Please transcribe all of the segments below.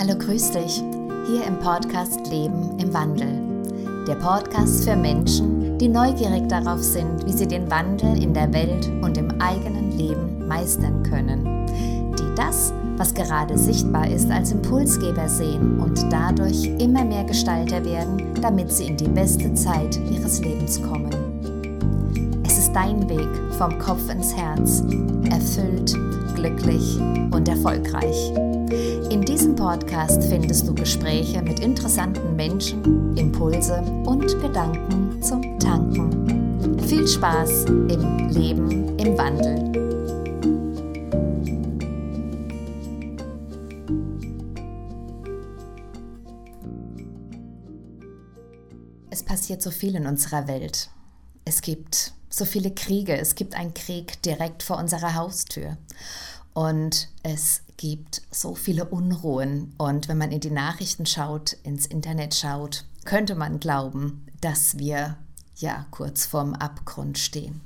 Hallo, grüß dich. Hier im Podcast Leben im Wandel. Der Podcast für Menschen, die neugierig darauf sind, wie sie den Wandel in der Welt und im eigenen Leben meistern können. Die das, was gerade sichtbar ist, als Impulsgeber sehen und dadurch immer mehr Gestalter werden, damit sie in die beste Zeit ihres Lebens kommen. Es ist dein Weg vom Kopf ins Herz, erfüllt, glücklich und erfolgreich. In diesem Podcast findest du Gespräche mit interessanten Menschen, Impulse und Gedanken zum Tanken. Viel Spaß im Leben im Wandel. Es passiert so viel in unserer Welt. Es gibt so viele Kriege. Es gibt einen Krieg direkt vor unserer Haustür. Und es gibt so viele Unruhen. Und wenn man in die Nachrichten schaut, ins Internet schaut, könnte man glauben, dass wir ja kurz vorm Abgrund stehen.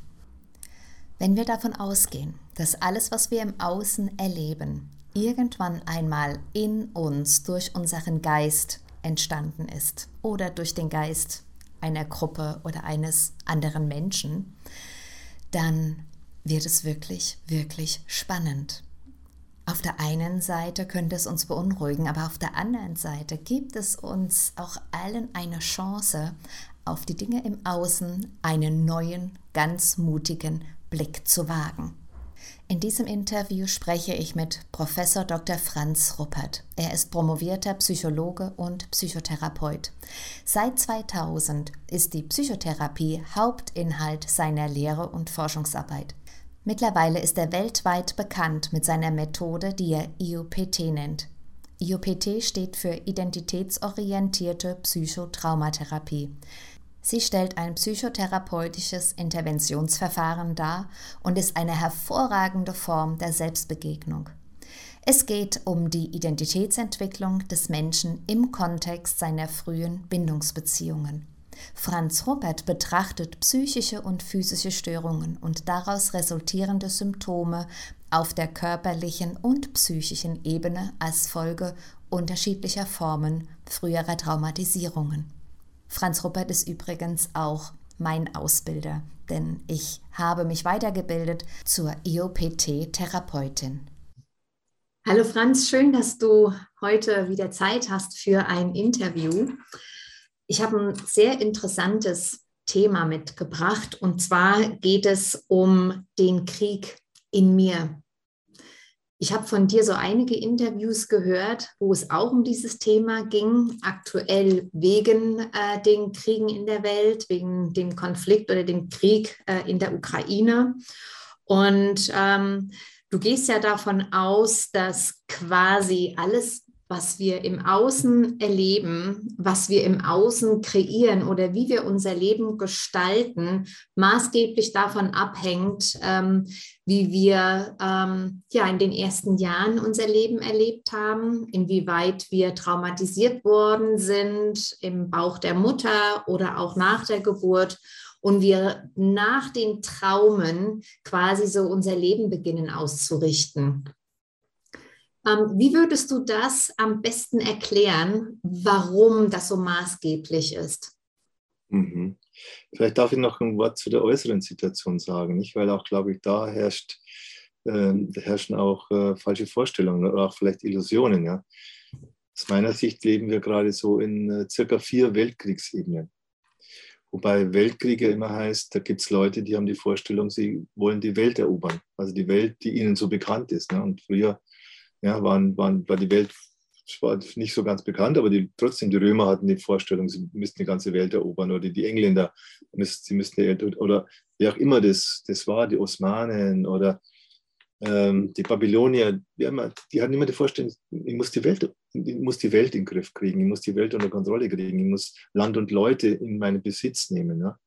Wenn wir davon ausgehen, dass alles, was wir im Außen erleben, irgendwann einmal in uns durch unseren Geist entstanden ist oder durch den Geist einer Gruppe oder eines anderen Menschen, dann wird es wirklich, wirklich spannend. Auf der einen Seite könnte es uns beunruhigen, aber auf der anderen Seite gibt es uns auch allen eine Chance, auf die Dinge im Außen einen neuen, ganz mutigen Blick zu wagen. In diesem Interview spreche ich mit Professor Dr. Franz Ruppert. Er ist promovierter Psychologe und Psychotherapeut. Seit 2000 ist die Psychotherapie Hauptinhalt seiner Lehre und Forschungsarbeit. Mittlerweile ist er weltweit bekannt mit seiner Methode, die er IOPT nennt. IOPT steht für Identitätsorientierte Psychotraumatherapie. Sie stellt ein psychotherapeutisches Interventionsverfahren dar und ist eine hervorragende Form der Selbstbegegnung. Es geht um die Identitätsentwicklung des Menschen im Kontext seiner frühen Bindungsbeziehungen. Franz Ruppert betrachtet psychische und physische Störungen und daraus resultierende Symptome auf der körperlichen und psychischen Ebene als Folge unterschiedlicher Formen früherer Traumatisierungen. Franz Ruppert ist übrigens auch mein Ausbilder, denn ich habe mich weitergebildet zur IOPT-Therapeutin. Hallo Franz, schön, dass du heute wieder Zeit hast für ein Interview. Ich habe ein sehr interessantes Thema mitgebracht und zwar geht es um den Krieg in mir. Ich habe von dir so einige Interviews gehört, wo es auch um dieses Thema ging, aktuell wegen äh, den Kriegen in der Welt, wegen dem Konflikt oder dem Krieg äh, in der Ukraine. Und ähm, du gehst ja davon aus, dass quasi alles was wir im Außen erleben, was wir im Außen kreieren oder wie wir unser Leben gestalten, maßgeblich davon abhängt, ähm, wie wir ähm, ja in den ersten Jahren unser Leben erlebt haben, inwieweit wir traumatisiert worden sind im Bauch der Mutter oder auch nach der Geburt und wir nach den Traumen quasi so unser Leben beginnen auszurichten. Ähm, wie würdest du das am besten erklären, warum das so maßgeblich ist? Mhm. Vielleicht darf ich noch ein Wort zu der äußeren Situation sagen, nicht? weil auch, glaube ich, da herrscht, äh, herrschen auch äh, falsche Vorstellungen oder auch vielleicht Illusionen. Ja? Aus meiner Sicht leben wir gerade so in äh, circa vier Weltkriegsebenen. Wobei Weltkriege immer heißt, da gibt es Leute, die haben die Vorstellung, sie wollen die Welt erobern. Also die Welt, die ihnen so bekannt ist. Ne? Und früher ja, waren, waren, war die Welt war nicht so ganz bekannt, aber die, trotzdem die Römer hatten die Vorstellung, sie müssten die ganze Welt erobern oder die Engländer, sie müssten die, oder wer auch immer das, das war, die Osmanen oder ähm, die Babylonier, die, haben, die hatten immer die Vorstellung, ich muss die, Welt, ich muss die Welt in den Griff kriegen, ich muss die Welt unter Kontrolle kriegen, ich muss Land und Leute in meinen Besitz nehmen. Ja?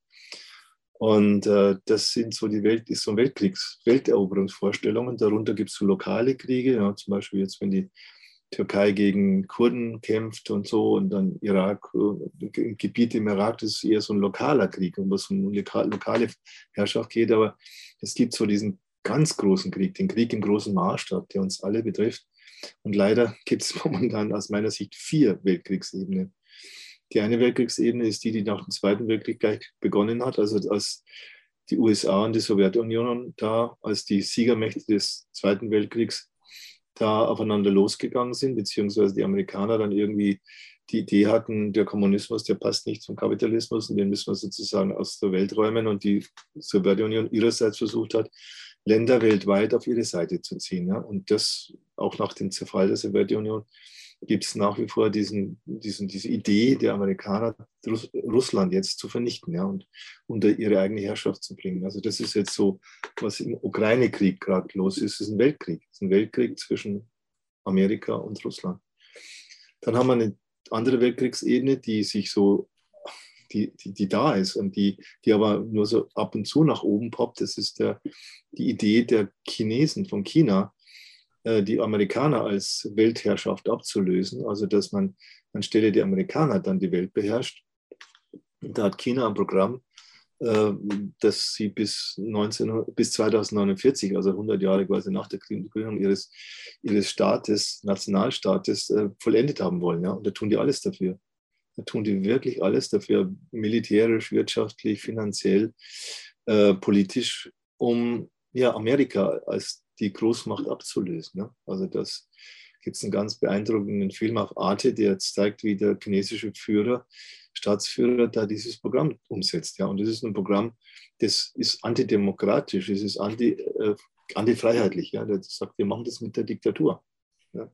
Und äh, das sind so die Welt, ist so Weltkriegs, Welteroberungsvorstellungen. Darunter gibt es so lokale Kriege, ja, zum Beispiel jetzt, wenn die Türkei gegen Kurden kämpft und so und dann Irak, äh, Gebiete im Irak, das ist eher so ein lokaler Krieg, wo es um lokale Herrschaft geht. Aber es gibt so diesen ganz großen Krieg, den Krieg im großen Maßstab, der uns alle betrifft. Und leider gibt es momentan aus meiner Sicht vier Weltkriegsebenen. Die eine Weltkriegsebene ist die, die nach dem Zweiten Weltkrieg gleich begonnen hat, also als die USA und die Sowjetunion da als die Siegermächte des Zweiten Weltkriegs da aufeinander losgegangen sind, beziehungsweise die Amerikaner dann irgendwie die Idee hatten, der Kommunismus, der passt nicht zum Kapitalismus und den müssen wir sozusagen aus der Welt räumen und die Sowjetunion ihrerseits versucht hat, Länder weltweit auf ihre Seite zu ziehen. Ja? Und das auch nach dem Zerfall der Sowjetunion gibt es nach wie vor diesen, diesen, diese Idee der Amerikaner, Russland jetzt zu vernichten ja, und unter ihre eigene Herrschaft zu bringen. Also das ist jetzt so, was im Ukraine-Krieg gerade los ist. Es ist ein Weltkrieg. Es ist ein Weltkrieg zwischen Amerika und Russland. Dann haben wir eine andere Weltkriegsebene, die sich so, die, die, die da ist und die, die aber nur so ab und zu nach oben poppt. Das ist der, die Idee der Chinesen von China, die Amerikaner als Weltherrschaft abzulösen, also dass man anstelle der Amerikaner dann die Welt beherrscht. Da hat China ein Programm, äh, dass sie bis, 19, bis 2049, also 100 Jahre quasi nach der Gründung ihres, ihres Staates, Nationalstaates, äh, vollendet haben wollen. Ja? Und da tun die alles dafür. Da tun die wirklich alles dafür, militärisch, wirtschaftlich, finanziell, äh, politisch, um ja, Amerika als die Großmacht abzulösen. Ne? Also das gibt es einen ganz beeindruckenden Film auf Arte, der jetzt zeigt, wie der chinesische Führer, Staatsführer da dieses Programm umsetzt. Ja? Und das ist ein Programm, das ist antidemokratisch, es ist anti, äh, antifreiheitlich. Ja? Das sagt, wir machen das mit der Diktatur. Ja?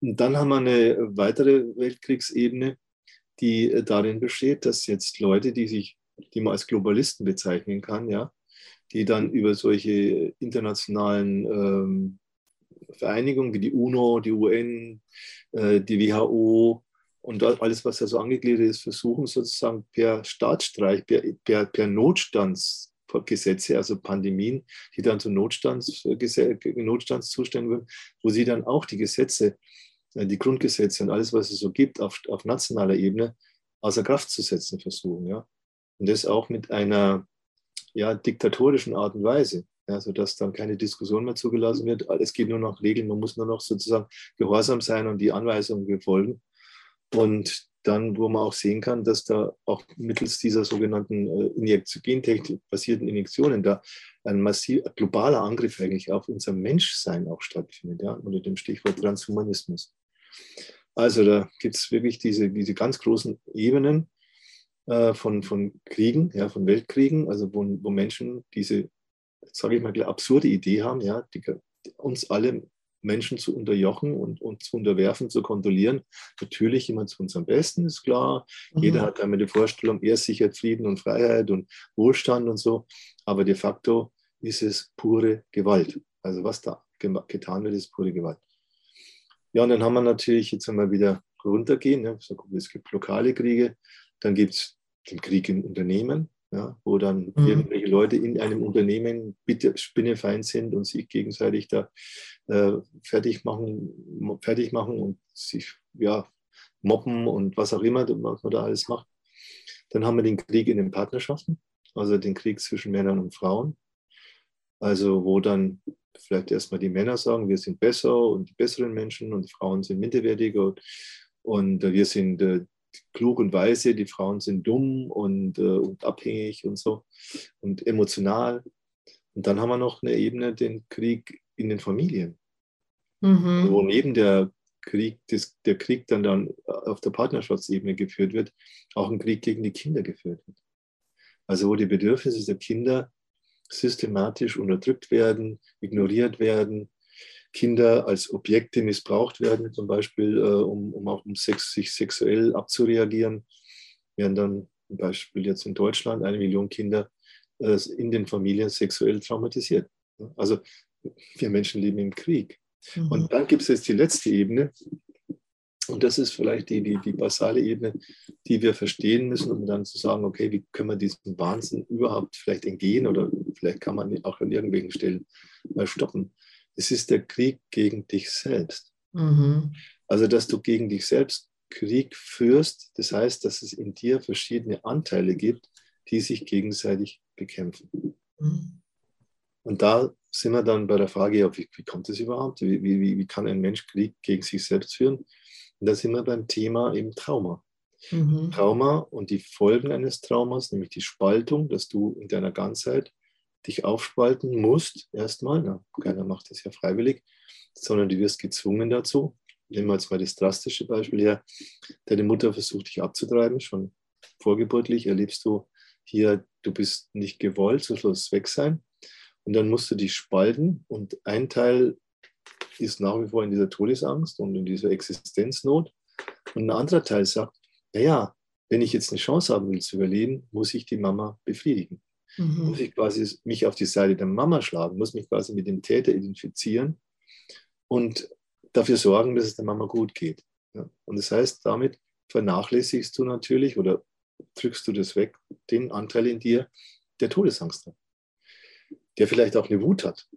Und dann haben wir eine weitere Weltkriegsebene, die darin besteht, dass jetzt Leute, die sich, die man als Globalisten bezeichnen kann, ja, die dann über solche internationalen ähm, Vereinigungen wie die UNO, die UN, äh, die WHO und alles, was da so angegliedert ist, versuchen sozusagen per Staatsstreich, per, per, per Notstandsgesetze, also Pandemien, die dann zu Notstands, Notstandszuständen würden, wo sie dann auch die Gesetze, äh, die Grundgesetze und alles, was es so gibt, auf, auf nationaler Ebene außer Kraft zu setzen versuchen. Ja? Und das auch mit einer ja, diktatorischen Art und Weise, ja, sodass dann keine Diskussion mehr zugelassen wird. Es geht nur noch Regeln, man muss nur noch sozusagen gehorsam sein und die Anweisungen befolgen. Und dann, wo man auch sehen kann, dass da auch mittels dieser sogenannten äh, basierten Injektionen da ein massiv globaler Angriff eigentlich auf unser Menschsein auch stattfindet, ja, unter dem Stichwort Transhumanismus. Also da gibt es wirklich diese, diese ganz großen Ebenen, äh, von, von Kriegen, ja, von Weltkriegen, also wo, wo Menschen diese, sage ich mal, absurde Idee haben, ja, die, uns alle Menschen zu unterjochen und, und zu unterwerfen, zu kontrollieren. Natürlich immer zu unserem Besten, ist klar. Mhm. Jeder hat einmal die Vorstellung, er sichert Frieden und Freiheit und Wohlstand und so. Aber de facto ist es pure Gewalt. Also was da getan wird, ist pure Gewalt. Ja, und dann haben wir natürlich jetzt einmal wieder runtergehen. Ne? Es gibt lokale Kriege, dann gibt es den Krieg im Unternehmen, ja, wo dann mhm. irgendwelche Leute in einem Unternehmen bitte spinnefeind sind und sich gegenseitig da äh, fertig, machen, fertig machen und sich ja, mobben und was auch immer, was man da alles macht. Dann haben wir den Krieg in den Partnerschaften, also den Krieg zwischen Männern und Frauen. Also wo dann vielleicht erstmal die Männer sagen, wir sind besser und die besseren Menschen und die Frauen sind minderwertiger und, und wir sind äh, klug und weise, die Frauen sind dumm und, äh, und abhängig und so und emotional. Und dann haben wir noch eine Ebene, den Krieg in den Familien, mhm. wo neben der Krieg, das, der Krieg dann, dann auf der Partnerschaftsebene geführt wird, auch ein Krieg gegen die Kinder geführt wird. Also wo die Bedürfnisse der Kinder systematisch unterdrückt werden, ignoriert werden, Kinder als Objekte missbraucht werden, zum Beispiel, äh, um, um auch um Sex, sich sexuell abzureagieren, werden dann zum Beispiel jetzt in Deutschland eine Million Kinder äh, in den Familien sexuell traumatisiert. Also wir Menschen leben im Krieg. Mhm. Und dann gibt es jetzt die letzte Ebene, und das ist vielleicht die, die, die basale Ebene, die wir verstehen müssen, um dann zu sagen, okay, wie können wir diesem Wahnsinn überhaupt vielleicht entgehen oder vielleicht kann man auch an irgendwelchen Stellen mal stoppen. Es ist der Krieg gegen dich selbst. Mhm. Also, dass du gegen dich selbst Krieg führst, das heißt, dass es in dir verschiedene Anteile gibt, die sich gegenseitig bekämpfen. Mhm. Und da sind wir dann bei der Frage, ja, wie, wie kommt das überhaupt? Wie, wie, wie kann ein Mensch Krieg gegen sich selbst führen? Und da sind wir beim Thema eben Trauma. Mhm. Trauma und die Folgen eines Traumas, nämlich die Spaltung, dass du in deiner Ganzheit dich aufspalten musst, erstmal. Na, keiner macht das ja freiwillig, sondern du wirst gezwungen dazu. Nehmen wir jetzt mal das drastische Beispiel her. Deine Mutter versucht dich abzutreiben, schon vorgeburtlich erlebst du hier, du bist nicht gewollt, so soll es weg sein. Und dann musst du dich spalten und ein Teil ist nach wie vor in dieser Todesangst und in dieser Existenznot. Und ein anderer Teil sagt, naja, wenn ich jetzt eine Chance haben will zu überleben, muss ich die Mama befriedigen. Mhm. Muss ich quasi mich auf die Seite der Mama schlagen, muss mich quasi mit dem Täter identifizieren und dafür sorgen, dass es der Mama gut geht. Ja. Und das heißt, damit vernachlässigst du natürlich oder drückst du das weg, den Anteil in dir, der Todesangst hat. Der vielleicht auch eine Wut hat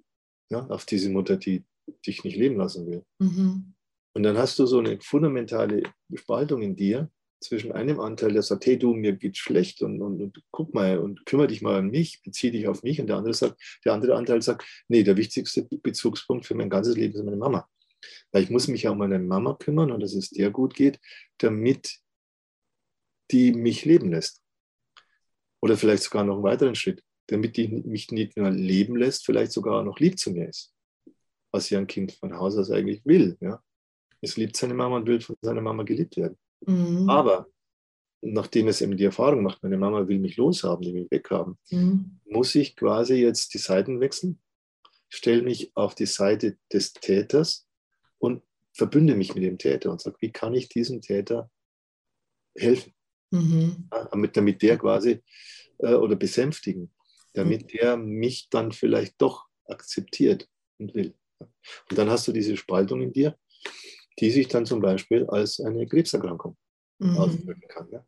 ja, auf diese Mutter, die dich nicht leben lassen will. Mhm. Und dann hast du so eine fundamentale Spaltung in dir zwischen einem Anteil, der sagt, hey du, mir geht's schlecht und, und, und guck mal und kümmere dich mal an mich, beziehe dich auf mich. Und der andere sagt, der andere Anteil sagt, nee, der wichtigste Bezugspunkt für mein ganzes Leben ist meine Mama. Weil ich muss mich ja um meine Mama kümmern und dass es der gut geht, damit die mich leben lässt. Oder vielleicht sogar noch einen weiteren Schritt, damit die mich nicht nur leben lässt, vielleicht sogar noch lieb zu mir ist. Was ja ein Kind von Haus aus eigentlich will. Ja? Es liebt seine Mama und will von seiner Mama geliebt werden. Mhm. Aber nachdem es eben die Erfahrung macht, meine Mama will mich loshaben, die mich weghaben, mhm. muss ich quasi jetzt die Seiten wechseln, stelle mich auf die Seite des Täters und verbünde mich mit dem Täter und sage, wie kann ich diesem Täter helfen? Mhm. Damit, damit der quasi äh, oder besänftigen, damit mhm. der mich dann vielleicht doch akzeptiert und will. Und dann hast du diese Spaltung in dir, die sich dann zum Beispiel als eine Krebserkrankung mhm. auswirken kann. Ja?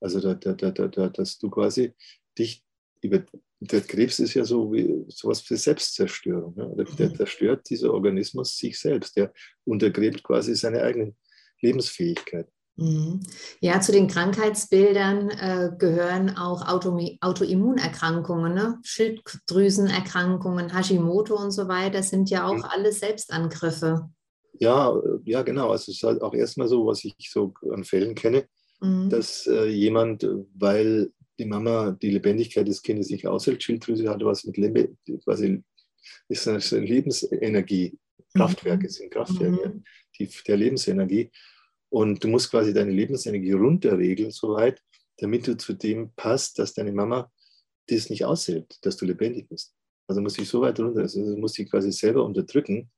Also, da, da, da, da, dass du quasi dich über der Krebs ist ja so wie sowas für Selbstzerstörung. Ja? Der, der, zerstört mhm. dieser Organismus sich selbst. Der untergräbt quasi seine eigene Lebensfähigkeit. Mhm. Ja, zu den Krankheitsbildern äh, gehören auch Auto Autoimmunerkrankungen, ne? Schilddrüsenerkrankungen, Hashimoto und so weiter, sind ja auch mhm. alles Selbstangriffe. Ja, ja, genau. Also es ist halt auch erstmal so, was ich so an Fällen kenne, mhm. dass äh, jemand, weil die Mama die Lebendigkeit des Kindes nicht aushält, Schilddrüse hat was mit Lebe quasi ist eine Lebensenergie, Kraftwerke mhm. sind Kraftwerke mhm. die, der Lebensenergie. Und du musst quasi deine Lebensenergie runterregeln, soweit, damit du zu dem passt, dass deine Mama das nicht aushält, dass du lebendig bist. Also muss ich so weit runter, also muss ich quasi selber unterdrücken, äh,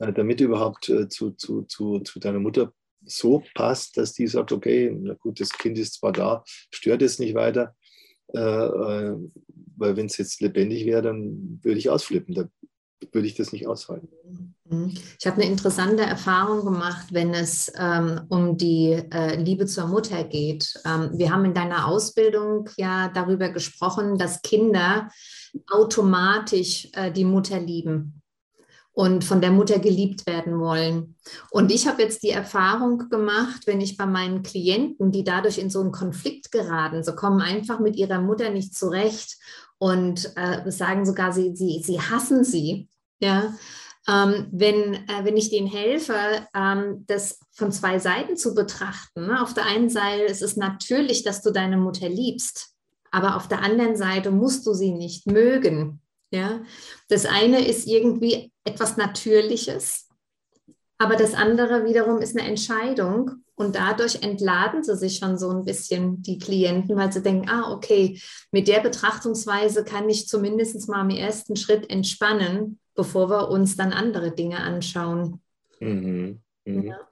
damit du überhaupt äh, zu, zu, zu, zu deiner Mutter so passt, dass die sagt, okay, na gut, das Kind ist zwar da, stört es nicht weiter, äh, äh weil wenn es jetzt lebendig wäre, dann würde ich ausflippen, dann würde ich das nicht aushalten. Mhm. Ich habe eine interessante Erfahrung gemacht, wenn es ähm, um die äh, Liebe zur Mutter geht. Ähm, wir haben in deiner Ausbildung ja darüber gesprochen, dass Kinder automatisch äh, die Mutter lieben und von der Mutter geliebt werden wollen. Und ich habe jetzt die Erfahrung gemacht, wenn ich bei meinen Klienten, die dadurch in so einen Konflikt geraten, so kommen einfach mit ihrer Mutter nicht zurecht und äh, sagen sogar, sie, sie, sie hassen sie. Ja, ähm, wenn, äh, wenn ich denen helfe, ähm, das von zwei Seiten zu betrachten. Ne? Auf der einen Seite ist es natürlich, dass du deine Mutter liebst, aber auf der anderen Seite musst du sie nicht mögen. Ja? Das eine ist irgendwie etwas Natürliches, aber das andere wiederum ist eine Entscheidung und dadurch entladen sie sich schon so ein bisschen, die Klienten, weil sie denken, ah, okay, mit der Betrachtungsweise kann ich zumindest mal im ersten Schritt entspannen bevor wir uns dann andere Dinge anschauen. Mhm. Mhm. Ja.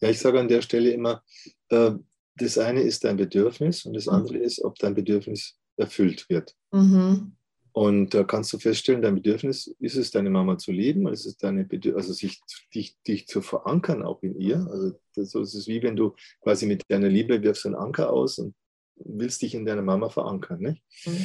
ja. ich sage an der Stelle immer, äh, das eine ist dein Bedürfnis und das mhm. andere ist, ob dein Bedürfnis erfüllt wird. Mhm. Und da kannst du feststellen, dein Bedürfnis ist es, deine Mama zu lieben, ist es deine also sich, dich, dich zu verankern auch in ihr. Also das, so ist es wie wenn du quasi mit deiner Liebe wirfst einen Anker aus und willst dich in deiner Mama verankern. Nicht? Mhm.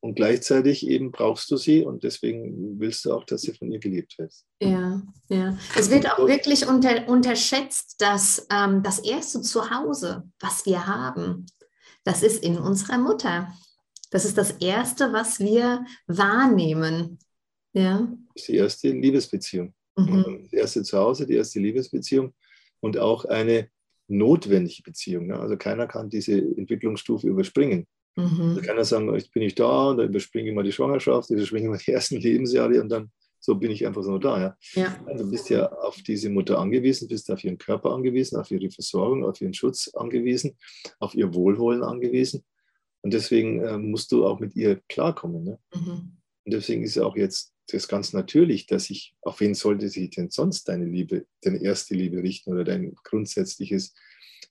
Und gleichzeitig eben brauchst du sie und deswegen willst du auch, dass sie von ihr geliebt wird. Ja, ja. Es wird auch wirklich unter, unterschätzt, dass ähm, das erste Zuhause, was wir haben, das ist in unserer Mutter. Das ist das Erste, was wir wahrnehmen. Ja. Das ist die erste Liebesbeziehung. Mhm. Das erste Zuhause, die erste Liebesbeziehung und auch eine notwendige Beziehung. Ne? Also keiner kann diese Entwicklungsstufe überspringen. Mhm. Also keiner sagen, jetzt bin ich da und dann überspringe ich mal die Schwangerschaft, überspringe ich mal die ersten Lebensjahre und dann so bin ich einfach so da. Ja? ja. Also bist ja auf diese Mutter angewiesen, bist auf ihren Körper angewiesen, auf ihre Versorgung, auf ihren Schutz angewiesen, auf ihr Wohlwollen angewiesen. Und deswegen äh, musst du auch mit ihr klarkommen. Ne? Mhm. Und deswegen ist auch jetzt das ganz natürlich, dass ich, auf wen sollte sich denn sonst deine Liebe, deine erste Liebe richten oder dein grundsätzliches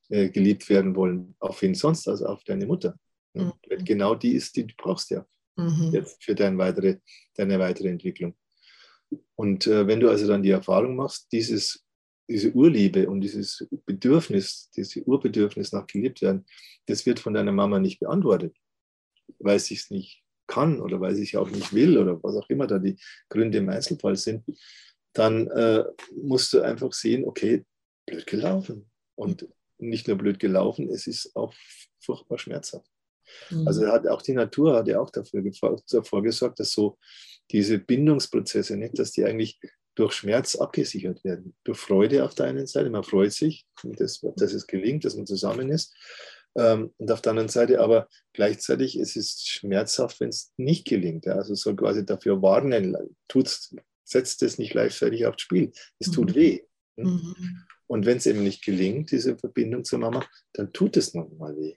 äh, geliebt werden wollen, auf wen sonst, also auf deine Mutter. Ne? Mhm. Genau die ist, die du brauchst ja mhm. jetzt für deine weitere, deine weitere Entwicklung. Und äh, wenn du also dann die Erfahrung machst, dieses, diese Urliebe und dieses Bedürfnis, dieses Urbedürfnis nach geliebt werden, das wird von deiner Mama nicht beantwortet, weil sie es nicht kann oder weil sie es auch nicht will oder was auch immer da die Gründe im Einzelfall sind, dann äh, musst du einfach sehen, okay, blöd gelaufen. Und nicht nur blöd gelaufen, es ist auch furchtbar schmerzhaft. Mhm. Also hat auch die Natur hat ja auch dafür, davor gesorgt, dass so diese Bindungsprozesse, nicht, dass die eigentlich durch Schmerz abgesichert werden. Durch Freude auf der einen Seite, man freut sich, dass, dass es gelingt, dass man zusammen ist. Ähm, und auf der anderen Seite aber gleichzeitig es ist schmerzhaft, wenn es nicht gelingt. Ja. Also soll quasi dafür warnen, tut's, setzt es nicht gleichzeitig aufs Spiel. Es mhm. tut weh. Hm? Mhm. Und wenn es eben nicht gelingt, diese Verbindung zur Mama, dann tut es nochmal weh.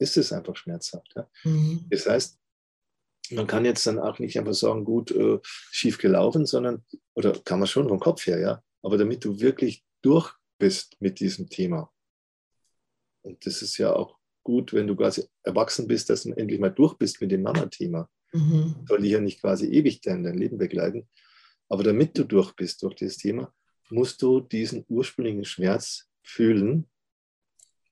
Ist es einfach schmerzhaft. Ja. Mhm. Das heißt, man kann jetzt dann auch nicht einfach sagen, gut, äh, schief gelaufen, sondern, oder kann man schon vom Kopf her, ja, aber damit du wirklich durch bist mit diesem Thema. Und das ist ja auch gut, wenn du quasi erwachsen bist, dass du endlich mal durch bist mit dem Mama-Thema. Mhm. Soll dich ja nicht quasi ewig dein, dein Leben begleiten. Aber damit du durch bist durch dieses Thema, musst du diesen ursprünglichen Schmerz fühlen,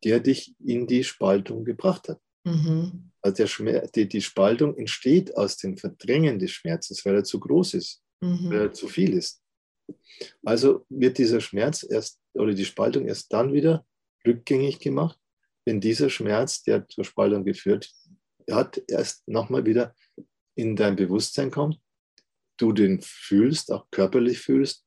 der dich in die Spaltung gebracht hat. Mhm. Also der Schmerz, die, die, Spaltung entsteht aus dem Verdrängen des Schmerzes, weil er zu groß ist, mhm. weil er zu viel ist. Also wird dieser Schmerz erst oder die Spaltung erst dann wieder rückgängig gemacht, wenn dieser Schmerz, der zur Spaltung geführt hat, erst nochmal wieder in dein Bewusstsein kommt, du den fühlst, auch körperlich fühlst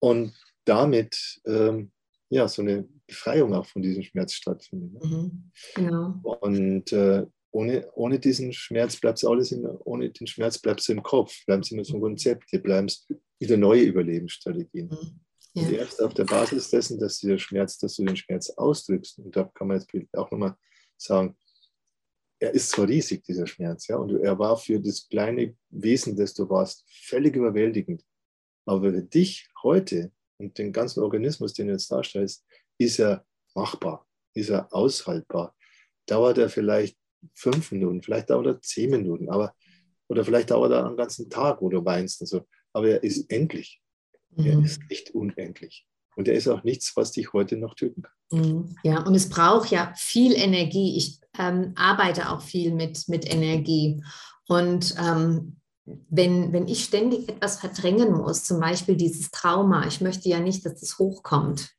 und damit ähm, ja, so eine Befreiung auch von diesem Schmerz stattfindet. Ne? Mhm, genau. Und äh, ohne, ohne diesen Schmerz bleibt es alles in, ohne den Schmerz bleibt es im Kopf, bleibt es immer so ein Konzept, hier bleiben es wieder neue Überlebensstrategien. Mhm. Ja. Und erst auf der Basis dessen, dass dieser Schmerz, dass du den Schmerz ausdrückst, und da kann man jetzt auch nochmal sagen, er ist zwar riesig, dieser Schmerz, ja, und er war für das kleine Wesen, das du warst, völlig überwältigend. Aber für dich heute und den ganzen Organismus, den du jetzt darstellst, ist er machbar, ist er aushaltbar. Dauert er vielleicht fünf Minuten, vielleicht dauert er zehn Minuten, aber oder vielleicht dauert er einen ganzen Tag, wo du weinst und so. Aber er ist endlich. Mhm. Er ist nicht unendlich. Und er ist auch nichts, was dich heute noch töten kann. Mhm. Ja, und es braucht ja viel Energie. Ich ähm, arbeite auch viel mit, mit Energie. Und ähm, wenn, wenn ich ständig etwas verdrängen muss, zum Beispiel dieses Trauma, ich möchte ja nicht, dass das hochkommt.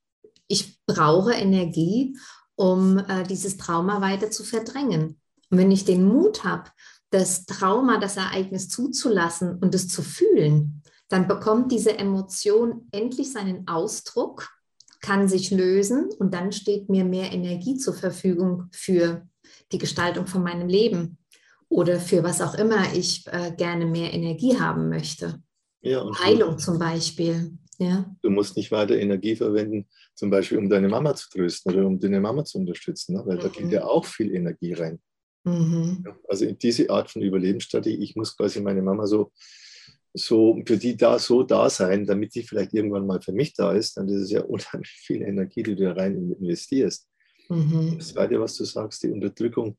Ich brauche Energie, um äh, dieses Trauma weiter zu verdrängen. Und wenn ich den Mut habe, das Trauma, das Ereignis zuzulassen und es zu fühlen, dann bekommt diese Emotion endlich seinen Ausdruck, kann sich lösen und dann steht mir mehr Energie zur Verfügung für die Gestaltung von meinem Leben oder für was auch immer ich äh, gerne mehr Energie haben möchte. Ja, Heilung zum Beispiel. Ja. Du musst nicht weiter Energie verwenden, zum Beispiel um deine Mama zu trösten oder um deine Mama zu unterstützen, ne? weil mhm. da geht ja auch viel Energie rein. Mhm. Also in diese Art von Überlebensstrategie, ich muss quasi meine Mama so, so für die da so da sein, damit die vielleicht irgendwann mal für mich da ist, dann ist es ja unheimlich viel Energie, die du da rein investierst. Mhm. Das Zweite, was du sagst, die Unterdrückung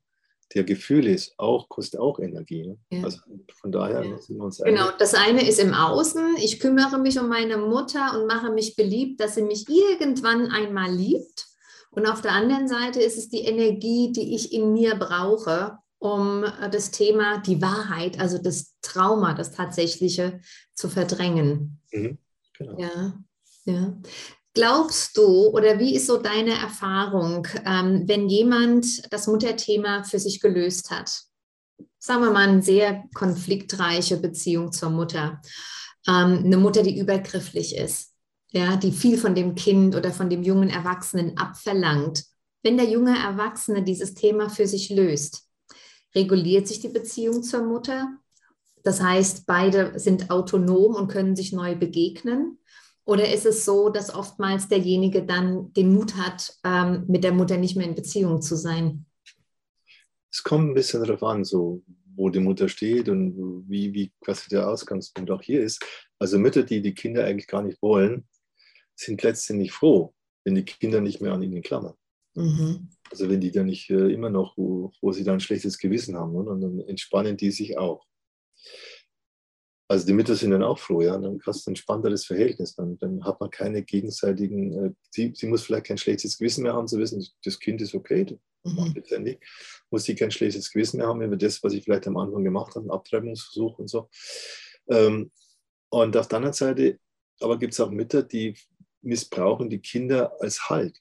der Gefühl ist, auch, kostet auch Energie. Ne? Ja. Also von daher ja. sind wir uns Genau, das eine ist im Außen, ich kümmere mich um meine Mutter und mache mich beliebt, dass sie mich irgendwann einmal liebt. Und auf der anderen Seite ist es die Energie, die ich in mir brauche, um äh, das Thema, die Wahrheit, also das Trauma, das Tatsächliche zu verdrängen. Mhm, genau. Ja, ja. Glaubst du oder wie ist so deine Erfahrung, ähm, wenn jemand das Mutterthema für sich gelöst hat? sagen wir mal, eine sehr konfliktreiche Beziehung zur Mutter. Ähm, eine Mutter, die übergrifflich ist, ja, die viel von dem Kind oder von dem jungen Erwachsenen abverlangt. Wenn der junge Erwachsene dieses Thema für sich löst, reguliert sich die Beziehung zur Mutter. Das heißt, beide sind autonom und können sich neu begegnen. Oder ist es so, dass oftmals derjenige dann den Mut hat, ähm, mit der Mutter nicht mehr in Beziehung zu sein? Es kommt ein bisschen darauf an, so wo die Mutter steht und wie, wie quasi der Ausgangspunkt auch hier ist. Also Mütter, die die Kinder eigentlich gar nicht wollen, sind letztendlich froh, wenn die Kinder nicht mehr an ihnen klammern. Mhm. Also wenn die dann nicht äh, immer noch, wo, wo sie dann ein schlechtes Gewissen haben, und dann entspannen die sich auch. Also die Mütter sind dann auch froh, ja, dann hast du ein spannenderes Verhältnis, dann, dann hat man keine gegenseitigen, äh, sie, sie muss vielleicht kein schlechtes Gewissen mehr haben, zu wissen, das Kind ist okay, mhm. letztendlich, muss sie kein schlechtes Gewissen mehr haben über das, was ich vielleicht am Anfang gemacht habe, Abtreibungsversuch und so. Ähm, und auf der anderen Seite aber gibt es auch Mütter, die missbrauchen die Kinder als Halt.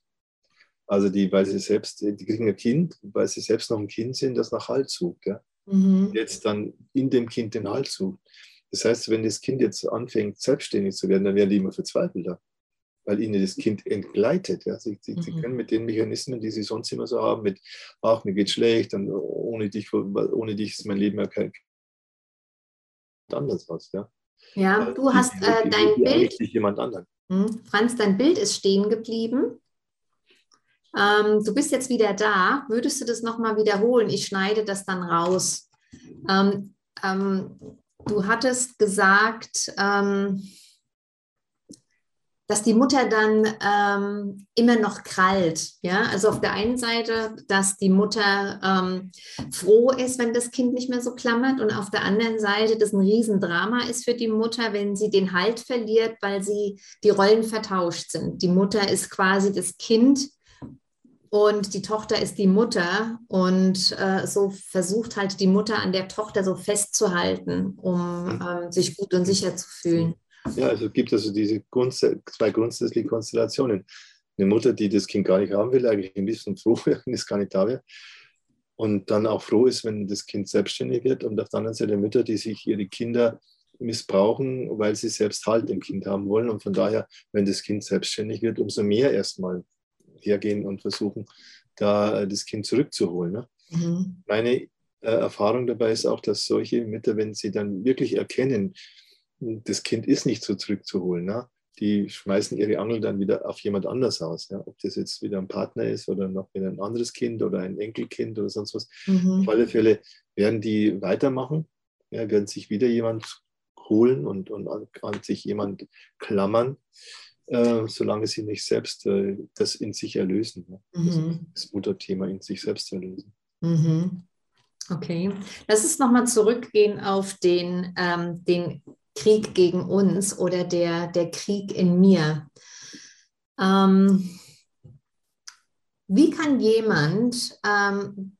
Also die, weil sie selbst, die kriegen ein Kind, weil sie selbst noch ein Kind sind, das nach Halt sucht. Ja? Mhm. Jetzt dann in dem Kind den Halt sucht. Das heißt, wenn das Kind jetzt anfängt, selbstständig zu werden, dann werden die immer verzweifelter, weil ihnen das Kind entgleitet. Ja? Sie, sie, mhm. sie können mit den Mechanismen, die sie sonst immer so haben, mit, ach, mir geht schlecht, und ohne dich, ohne dich ist mein Leben ja kein anders was. Ja, ja du hast äh, dein Bild. Jemand anderen. Hm, Franz, dein Bild ist stehen geblieben. Ähm, du bist jetzt wieder da. Würdest du das nochmal wiederholen? Ich schneide das dann raus. Ähm, ähm, du hattest gesagt, ähm, dass die Mutter dann ähm, immer noch krallt. Ja, also auf der einen Seite, dass die Mutter ähm, froh ist, wenn das Kind nicht mehr so klammert, und auf der anderen Seite, dass ein Riesendrama ist für die Mutter, wenn sie den Halt verliert, weil sie die Rollen vertauscht sind. Die Mutter ist quasi das Kind und die Tochter ist die Mutter und äh, so versucht halt die Mutter an der Tochter so festzuhalten, um ähm, sich gut und sicher zu fühlen. Ja, also gibt also diese Grunds zwei grundsätzliche Konstellationen. Eine Mutter, die das Kind gar nicht haben will, eigentlich ein bisschen froh, wenn es gar nicht da wäre. Und dann auch froh ist, wenn das Kind selbstständig wird. Und auf der anderen Seite Mütter, die sich ihre Kinder missbrauchen, weil sie selbst Halt im Kind haben wollen. Und von daher, wenn das Kind selbstständig wird, umso mehr erstmal hergehen und versuchen, da äh, das Kind zurückzuholen. Ne? Mhm. Meine äh, Erfahrung dabei ist auch, dass solche Mütter, wenn sie dann wirklich erkennen, das Kind ist nicht so zurückzuholen, ne? die schmeißen ihre Angel dann wieder auf jemand anders aus. Ja? Ob das jetzt wieder ein Partner ist oder noch wieder ein anderes Kind oder ein Enkelkind oder sonst was. Mhm. Auf alle Fälle werden die weitermachen, ja, werden sich wieder jemand holen und, und an, an sich jemand klammern. Äh, solange sie nicht selbst äh, das in sich erlösen. Ne? Mhm. Das Mutterthema in sich selbst erlösen. Mhm. Okay, lass uns nochmal zurückgehen auf den, ähm, den Krieg gegen uns oder der, der Krieg in mir. Ähm, wie kann jemand ähm,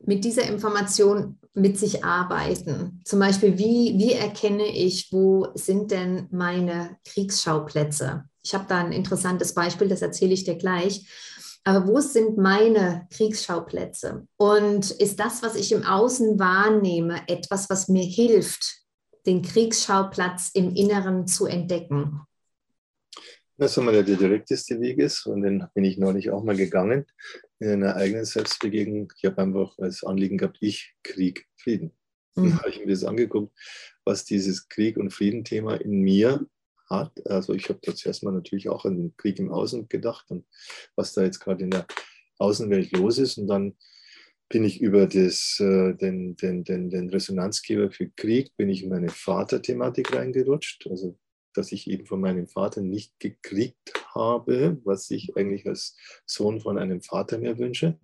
mit dieser Information mit sich arbeiten? Zum Beispiel, wie, wie erkenne ich, wo sind denn meine Kriegsschauplätze? Ich habe da ein interessantes Beispiel, das erzähle ich dir gleich. Aber wo sind meine Kriegsschauplätze? Und ist das, was ich im Außen wahrnehme, etwas, was mir hilft, den Kriegsschauplatz im Inneren zu entdecken? Das ist mal der direkteste Weg ist und den bin ich neulich auch mal gegangen in einer eigenen Selbstbegegnung. Ich habe einfach als Anliegen gehabt, ich Krieg, Frieden. Mhm. Dann habe ich mir das angeguckt, was dieses Krieg- und Frieden-Thema in mir hat. Also ich habe da zuerst mal natürlich auch an den Krieg im Außen gedacht und was da jetzt gerade in der Außenwelt los ist. Und dann bin ich über das, äh, den, den, den, den Resonanzgeber für Krieg, bin ich in meine Vaterthematik reingerutscht. Also dass ich eben von meinem Vater nicht gekriegt habe, was ich eigentlich als Sohn von einem Vater mir wünsche.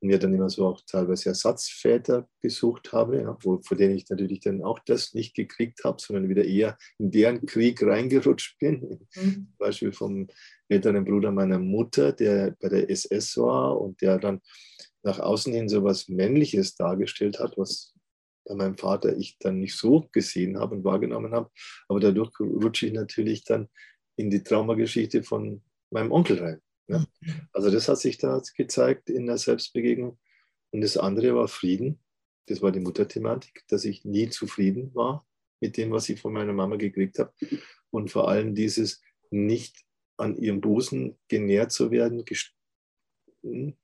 Und mir dann immer so auch teilweise Ersatzväter gesucht habe, ja, wo, vor denen ich natürlich dann auch das nicht gekriegt habe, sondern wieder eher in deren Krieg reingerutscht bin. Mhm. Zum Beispiel vom älteren Bruder meiner Mutter, der bei der SS war und der dann nach außen hin so was Männliches dargestellt hat, was bei meinem Vater ich dann nicht so gesehen habe und wahrgenommen habe. Aber dadurch rutsche ich natürlich dann in die Traumageschichte von meinem Onkel rein. Ja. Mhm. Also das hat sich da gezeigt in der Selbstbegegnung. Und das andere war Frieden. Das war die Mutterthematik, dass ich nie zufrieden war mit dem, was ich von meiner Mama gekriegt habe. Und vor allem dieses nicht an ihrem Busen genährt zu werden,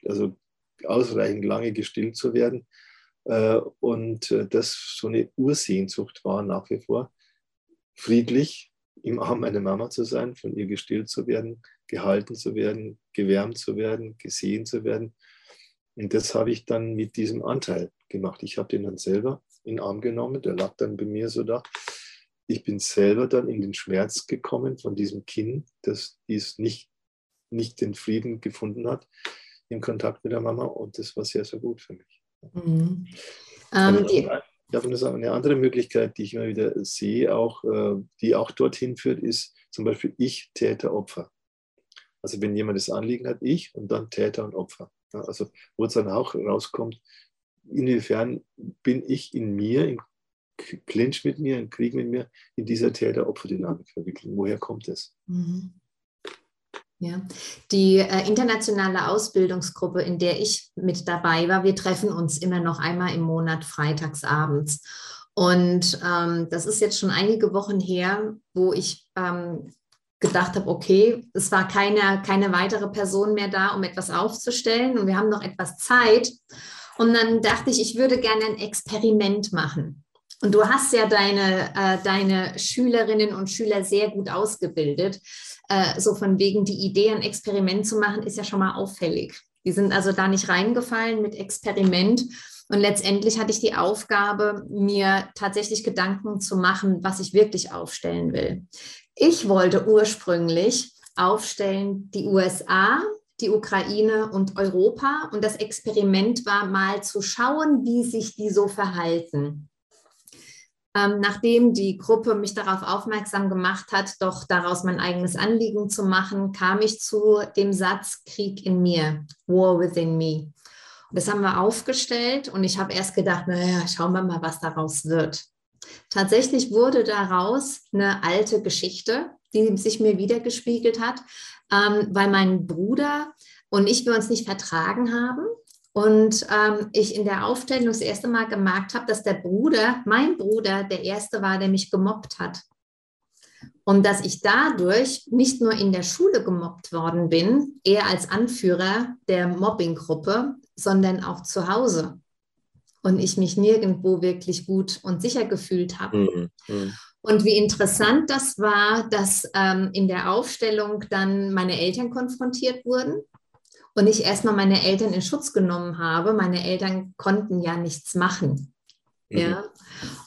also ausreichend lange gestillt zu werden. Äh, und äh, das so eine Ursehnsucht war nach wie vor, friedlich im Arm meiner Mama zu sein, von ihr gestillt zu werden, gehalten zu werden, gewärmt zu werden, gesehen zu werden. Und das habe ich dann mit diesem Anteil gemacht. Ich habe den dann selber in den Arm genommen, der lag dann bei mir so da. Ich bin selber dann in den Schmerz gekommen von diesem Kind, das dies nicht, nicht den Frieden gefunden hat im Kontakt mit der Mama und das war sehr, sehr gut für mich. Mhm. Ähm, die, ich habe eine andere Möglichkeit, die ich immer wieder sehe, auch, äh, die auch dorthin führt, ist zum Beispiel ich, Täter, Opfer. Also wenn jemand das Anliegen hat, ich und dann Täter und Opfer. Also wo es dann auch rauskommt, inwiefern bin ich in mir, im Clinch mit mir, im Krieg mit mir, in dieser Täter-Opfer-Dynamik verwickelt. Woher kommt es? Mhm. Ja, die äh, internationale Ausbildungsgruppe, in der ich mit dabei war, wir treffen uns immer noch einmal im Monat freitags abends. Und ähm, das ist jetzt schon einige Wochen her, wo ich ähm, gedacht habe, okay, es war keine, keine weitere Person mehr da, um etwas aufzustellen und wir haben noch etwas Zeit. Und dann dachte ich, ich würde gerne ein Experiment machen. Und du hast ja deine, äh, deine Schülerinnen und Schüler sehr gut ausgebildet. Äh, so von wegen die Idee, ein Experiment zu machen, ist ja schon mal auffällig. Die sind also da nicht reingefallen mit Experiment. Und letztendlich hatte ich die Aufgabe, mir tatsächlich Gedanken zu machen, was ich wirklich aufstellen will. Ich wollte ursprünglich aufstellen die USA, die Ukraine und Europa. Und das Experiment war mal zu schauen, wie sich die so verhalten. Ähm, nachdem die Gruppe mich darauf aufmerksam gemacht hat, doch daraus mein eigenes Anliegen zu machen, kam ich zu dem Satz Krieg in mir, War within me. Und das haben wir aufgestellt und ich habe erst gedacht, naja, schauen wir mal, was daraus wird. Tatsächlich wurde daraus eine alte Geschichte, die sich mir wiedergespiegelt hat, ähm, weil mein Bruder und ich wir uns nicht vertragen haben und ähm, ich in der Aufstellung das erste Mal gemerkt habe, dass der Bruder, mein Bruder, der erste war, der mich gemobbt hat. Und dass ich dadurch nicht nur in der Schule gemobbt worden bin, eher als Anführer der Mobbinggruppe, sondern auch zu Hause. Und ich mich nirgendwo wirklich gut und sicher gefühlt habe. Mhm. Mhm. Und wie interessant das war, dass ähm, in der Aufstellung dann meine Eltern konfrontiert wurden und ich erstmal meine Eltern in Schutz genommen habe. Meine Eltern konnten ja nichts machen. Mhm. Ja.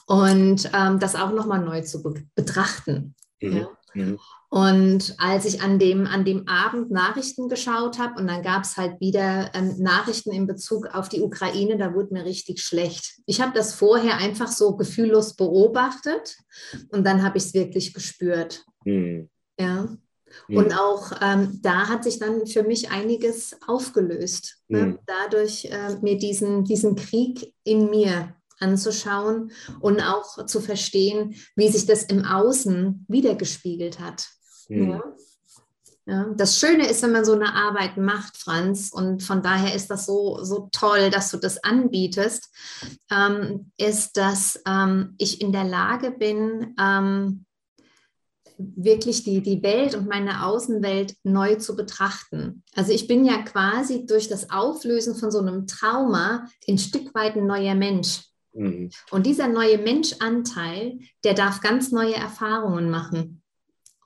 Und ähm, das auch nochmal neu zu be betrachten. Mhm. Ja? Mhm. Und als ich an dem, an dem Abend Nachrichten geschaut habe, und dann gab es halt wieder ähm, Nachrichten in Bezug auf die Ukraine, da wurde mir richtig schlecht. Ich habe das vorher einfach so gefühllos beobachtet und dann habe ich es wirklich gespürt. Mhm. Ja. Mhm. Und auch ähm, da hat sich dann für mich einiges aufgelöst. Ne? Mhm. Dadurch äh, mir diesen, diesen Krieg in mir anzuschauen und auch zu verstehen, wie sich das im Außen wiedergespiegelt hat. Ja? Ja, das Schöne ist, wenn man so eine Arbeit macht, Franz, und von daher ist das so, so toll, dass du das anbietest, ähm, ist, dass ähm, ich in der Lage bin, ähm, wirklich die, die Welt und meine Außenwelt neu zu betrachten. Also ich bin ja quasi durch das Auflösen von so einem Trauma ein Stück weit ein neuer Mensch. Mhm. Und dieser neue Menschanteil, der darf ganz neue Erfahrungen machen.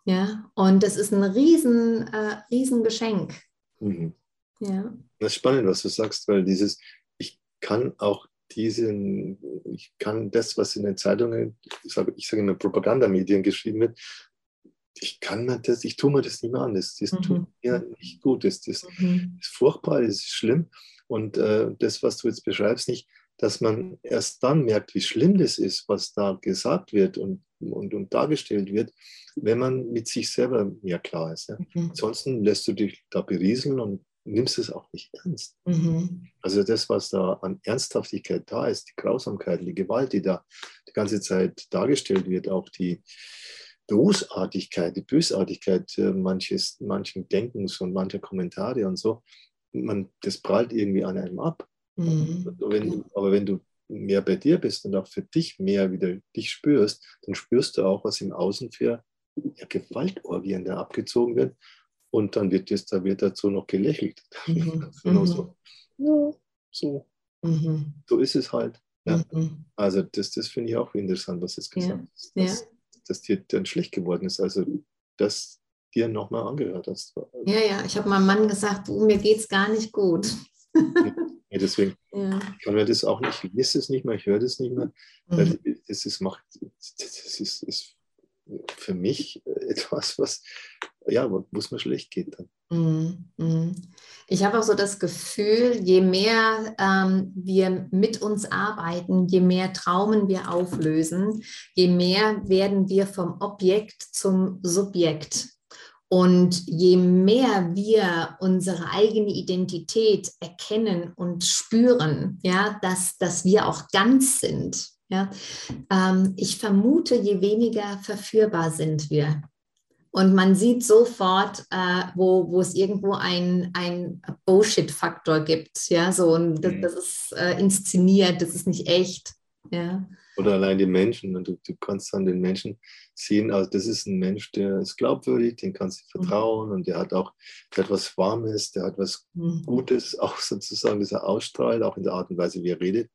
Ja, und das ist ein riesen, äh, riesen Geschenk. Mhm. Ja. Das ist spannend, was du sagst, weil dieses, ich kann auch diesen, ich kann das, was in den Zeitungen, ich sage, ich sage immer Propagandamedien geschrieben wird, ich kann mir das, ich tue mir das nicht mehr an. Das, das mhm. tut mir nicht gut. Das, das mhm. ist furchtbar, das ist schlimm. Und äh, das, was du jetzt beschreibst, nicht, dass man erst dann merkt, wie schlimm das ist, was da gesagt wird und, und, und dargestellt wird, wenn man mit sich selber mehr klar ist. Ja? Mhm. Ansonsten lässt du dich da berieseln und nimmst es auch nicht ernst. Mhm. Also das, was da an Ernsthaftigkeit da ist, die Grausamkeit, die Gewalt, die da die ganze Zeit dargestellt wird, auch die, Bösartigkeit, die Bösartigkeit äh, manches, manchen Denkens und mancher Kommentare und so, man, das prallt irgendwie an einem ab. Mhm. Also wenn du, aber wenn du mehr bei dir bist und auch für dich mehr wieder dich spürst, dann spürst du auch, was im Außen für ja, Gewaltorgien da abgezogen wird. Und dann wird, das, da wird dazu noch gelächelt. Mhm. mhm. so, ja, so. Mhm. so ist es halt. Ja. Mhm. Also das, das finde ich auch interessant, was jetzt gesagt ja. hast. Dass, ja. Dass dir dann schlecht geworden ist. Also das dir nochmal angehört hast. Ja, ja, ich habe meinem Mann gesagt, du, mir geht es gar nicht gut. Ja, deswegen ja. kann mir das auch nicht, ich lese es nicht mehr, ich höre das nicht mehr. Mhm. Das ist, macht, das ist, ist für mich etwas, was, ja, wo es mir schlecht geht dann. Mhm. mhm. Ich habe auch so das Gefühl, je mehr ähm, wir mit uns arbeiten, je mehr Traumen wir auflösen, je mehr werden wir vom Objekt zum Subjekt. Und je mehr wir unsere eigene Identität erkennen und spüren, ja, dass, dass wir auch ganz sind, ja, ähm, ich vermute, je weniger verführbar sind wir. Und man sieht sofort, äh, wo, wo es irgendwo ein, ein Bullshit-Faktor gibt. Ja, so, und das, mhm. das ist äh, inszeniert, das ist nicht echt. Ja. Oder allein die Menschen. Und du, du kannst dann den Menschen sehen, also das ist ein Mensch, der ist glaubwürdig, den kannst du mhm. vertrauen mhm. und der hat auch der hat was Warmes, der hat was mhm. Gutes, auch sozusagen, das er ausstrahlt, auch in der Art und Weise, wie er redet.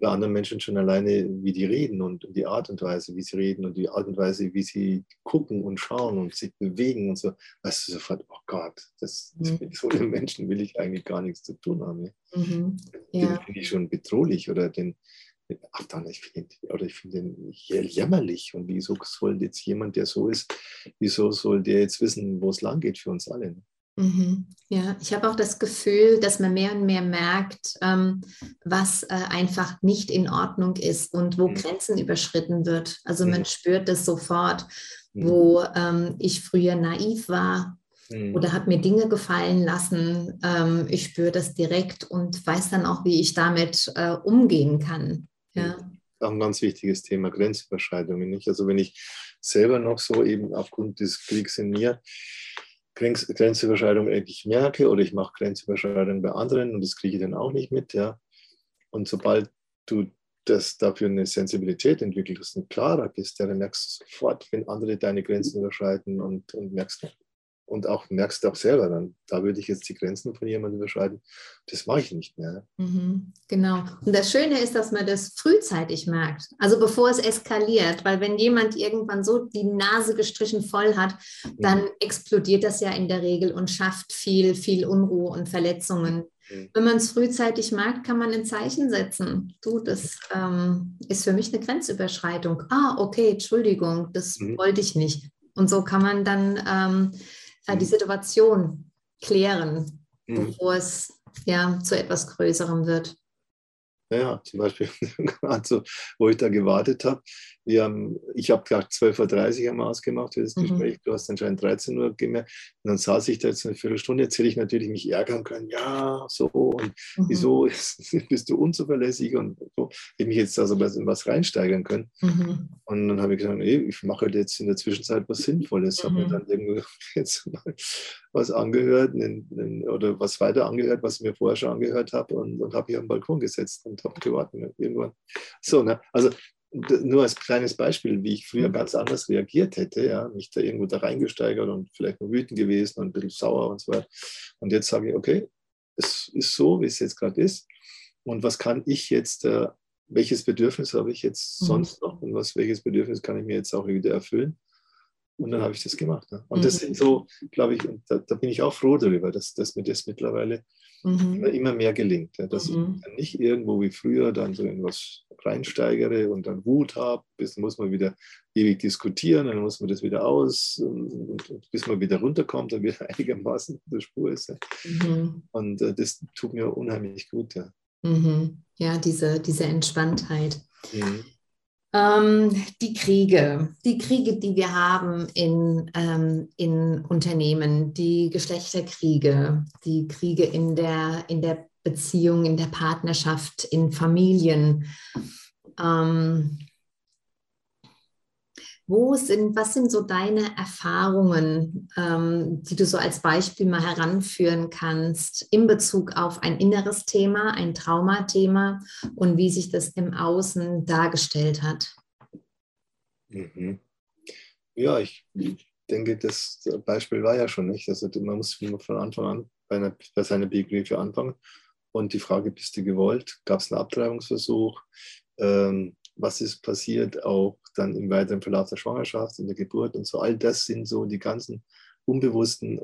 Bei anderen Menschen schon alleine, wie die reden und die Art und Weise, wie sie reden und die Art und Weise, wie sie gucken und schauen und sich bewegen und so, weißt du sofort, oh Gott, das, das mit so einem Menschen will ich eigentlich gar nichts zu tun haben. Mhm. Ja. Den finde ich schon bedrohlich oder den, ach dann, ich finde oder ich finde den jämmerlich. Und wieso soll jetzt jemand, der so ist, wieso soll der jetzt wissen, wo es lang geht für uns alle? Mhm. Ja, ich habe auch das Gefühl, dass man mehr und mehr merkt, ähm, was äh, einfach nicht in Ordnung ist und wo mhm. Grenzen überschritten wird. Also man mhm. spürt das sofort, mhm. wo ähm, ich früher naiv war mhm. oder habe mir Dinge gefallen lassen. Ähm, ich spüre das direkt und weiß dann auch, wie ich damit äh, umgehen kann. Ja. Auch ein ganz wichtiges Thema, Grenzüberschreitungen. Nicht? Also wenn ich selber noch so eben aufgrund des Kriegs in mir Grenz, Grenzüberschreitung eigentlich merke oder ich mache Grenzüberschreitungen bei anderen und das kriege ich dann auch nicht mit. Ja. Und sobald du das dafür eine Sensibilität entwickelst und klarer bist, ja, dann merkst du sofort, wenn andere deine Grenzen überschreiten und, und merkst, und auch merkst auch selber dann, da würde ich jetzt die Grenzen von jemandem überschreiten, das mache ich nicht mehr. Mhm, genau. Und das Schöne ist, dass man das frühzeitig merkt, also bevor es eskaliert, weil wenn jemand irgendwann so die Nase gestrichen voll hat, dann mhm. explodiert das ja in der Regel und schafft viel, viel Unruhe und Verletzungen. Mhm. Wenn man es frühzeitig merkt, kann man ein Zeichen setzen. Du, das ähm, ist für mich eine Grenzüberschreitung. Ah, okay, Entschuldigung, das mhm. wollte ich nicht. Und so kann man dann ähm, äh, die mhm. Situation klären, mhm. bevor es ja zu etwas Größerem wird. Ja, zum Beispiel, also, wo ich da gewartet habe, wir haben, ich habe gerade 12.30 Uhr am ausgemacht für das mhm. Gespräch, du hast anscheinend 13 Uhr gemerkt. Und dann saß ich da jetzt eine Viertelstunde, jetzt hätte ich natürlich mich ärgern können, ja, so, und mhm. wieso ist, bist du unzuverlässig und so. Hätte mich jetzt also was, was reinsteigern können. Mhm. Und dann habe ich gesagt, nee, ich mache halt jetzt in der Zwischenzeit was Sinnvolles. Habe mir mhm. dann irgendwo jetzt mal was angehört oder was weiter angehört, was ich mir vorher schon angehört habe und, und habe hier am Balkon gesetzt und habe gewartet irgendwann. So, ne? Also nur als kleines Beispiel, wie ich früher mhm. ganz anders reagiert hätte, ja, mich da irgendwo da reingesteigert und vielleicht nur wütend gewesen und ein bisschen sauer und so weiter. Und jetzt sage ich, okay, es ist so, wie es jetzt gerade ist. Und was kann ich jetzt, äh, welches Bedürfnis habe ich jetzt mhm. sonst noch und was, welches Bedürfnis kann ich mir jetzt auch wieder erfüllen? Und dann habe ich das gemacht. Ne? Und mhm. das sind so, glaube ich, da, da, bin ich auch froh darüber, dass, dass mir das mittlerweile mhm. immer mehr gelingt. Ja? Dass mhm. ich nicht irgendwo wie früher dann so irgendwas reinsteigere und dann Wut habe, bis muss man wieder ewig diskutieren, dann muss man das wieder aus, und, und bis man wieder runterkommt und wieder einigermaßen auf der Spur ist. Ja? Mhm. Und äh, das tut mir unheimlich gut. Ja, mhm. ja diese, diese Entspanntheit. Mhm. Ähm, die Kriege, die Kriege, die wir haben in, ähm, in Unternehmen, die Geschlechterkriege, die Kriege in der, in der Beziehung, in der Partnerschaft, in Familien. Ähm, Wo sind, was sind so deine Erfahrungen, ähm, die du so als Beispiel mal heranführen kannst in Bezug auf ein inneres Thema, ein Traumathema und wie sich das im Außen dargestellt hat? Mhm. Ja, ich, denke, das Beispiel war ja schon nicht. Also man muss von Anfang an bei, einer, bei seiner Biografie anfangen. Und die Frage, bist du gewollt? Gab es einen Abtreibungsversuch? Ähm, was ist passiert auch dann im weiteren Verlauf der Schwangerschaft, in der Geburt und so. All das sind so die ganzen unbewussten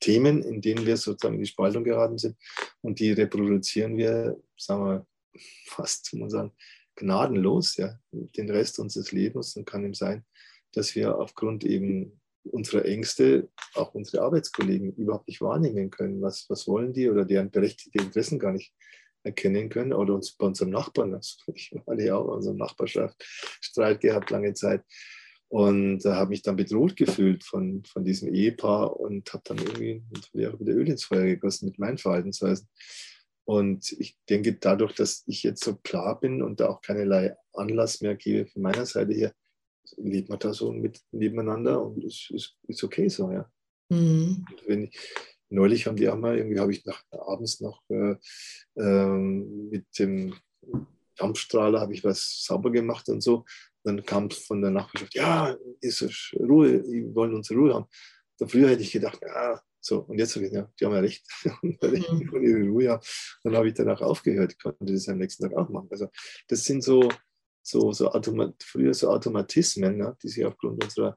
Themen, in denen wir sozusagen in die Spaltung geraten sind. Und die reproduzieren wir, sagen wir, fast, muss man sagen, gnadenlos, ja, den Rest unseres Lebens. Und kann ihm sein, dass wir aufgrund eben unserer Ängste auch unsere Arbeitskollegen überhaupt nicht wahrnehmen können. Was, was wollen die oder deren berechtigte Interessen gar nicht erkennen können oder uns bei unserem Nachbarn, das ich alle auch in unserer Nachbarschaft Streit gehabt lange Zeit und äh, habe mich dann bedroht gefühlt von, von diesem Ehepaar und habe dann irgendwie wieder Öl ins Feuer gegossen mit meinen Verhaltensweisen. Und ich denke, dadurch, dass ich jetzt so klar bin und da auch keinerlei Anlass mehr gebe von meiner Seite her, lebt man da so mit nebeneinander und es ist, ist okay so, ja. Mhm. Wenn ich, neulich haben die auch mal, irgendwie habe ich nach, abends noch äh, ähm, mit dem Dampfstrahler habe ich was sauber gemacht und so. Dann kam von der Nachbarschaft, ja, ist Ruhe, die wollen unsere Ruhe haben. Da früher hätte ich gedacht, ja, so, und jetzt habe ich, ja, die haben ja recht, ich mhm. ihre Ruhe habe. Dann habe ich danach aufgehört, konnte das am nächsten Tag auch machen. Also das sind so, so, so Automat, früher so Automatismen, ne, die sich aufgrund unserer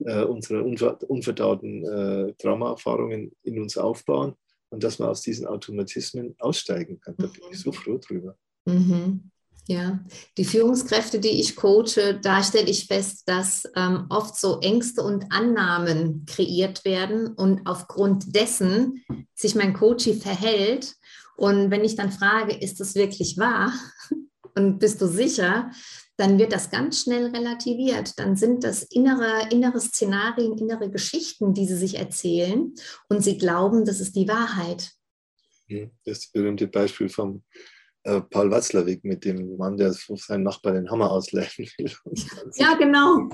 äh, unsere unverdauten äh, Traumaerfahrungen in uns aufbauen und dass man aus diesen Automatismen aussteigen kann. Da bin ich so froh drüber. Mhm. Ja, die Führungskräfte, die ich coache, da stelle ich fest, dass ähm, oft so Ängste und Annahmen kreiert werden und aufgrund dessen sich mein Coach verhält. Und wenn ich dann frage, ist das wirklich wahr? Und bist du sicher? Dann wird das ganz schnell relativiert. Dann sind das innere, innere Szenarien, innere Geschichten, die sie sich erzählen und sie glauben, das ist die Wahrheit. Das berühmte Beispiel vom äh, Paul Watzlawick mit dem Mann, der seinen Nachbarn den Hammer ausleihen will. ja, genau.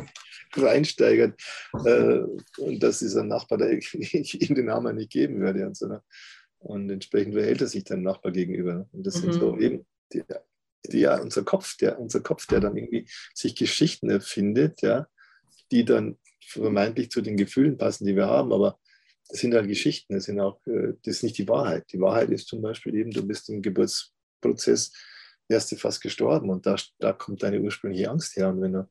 Reinsteigert. Äh, und dass dieser Nachbar da ihm den Hammer nicht geben würde. Und, so, ne? und entsprechend verhält er sich dem Nachbar gegenüber. Und das mhm. sind so eben die ja, unser Kopf, der, unser Kopf, der dann irgendwie sich Geschichten erfindet, ja, die dann vermeintlich zu den Gefühlen passen, die wir haben, aber das sind halt Geschichten, das, sind auch, äh, das ist nicht die Wahrheit. Die Wahrheit ist zum Beispiel eben, du bist im Geburtsprozess, wärst du fast gestorben und da, da kommt deine ursprüngliche Angst her. Und wenn du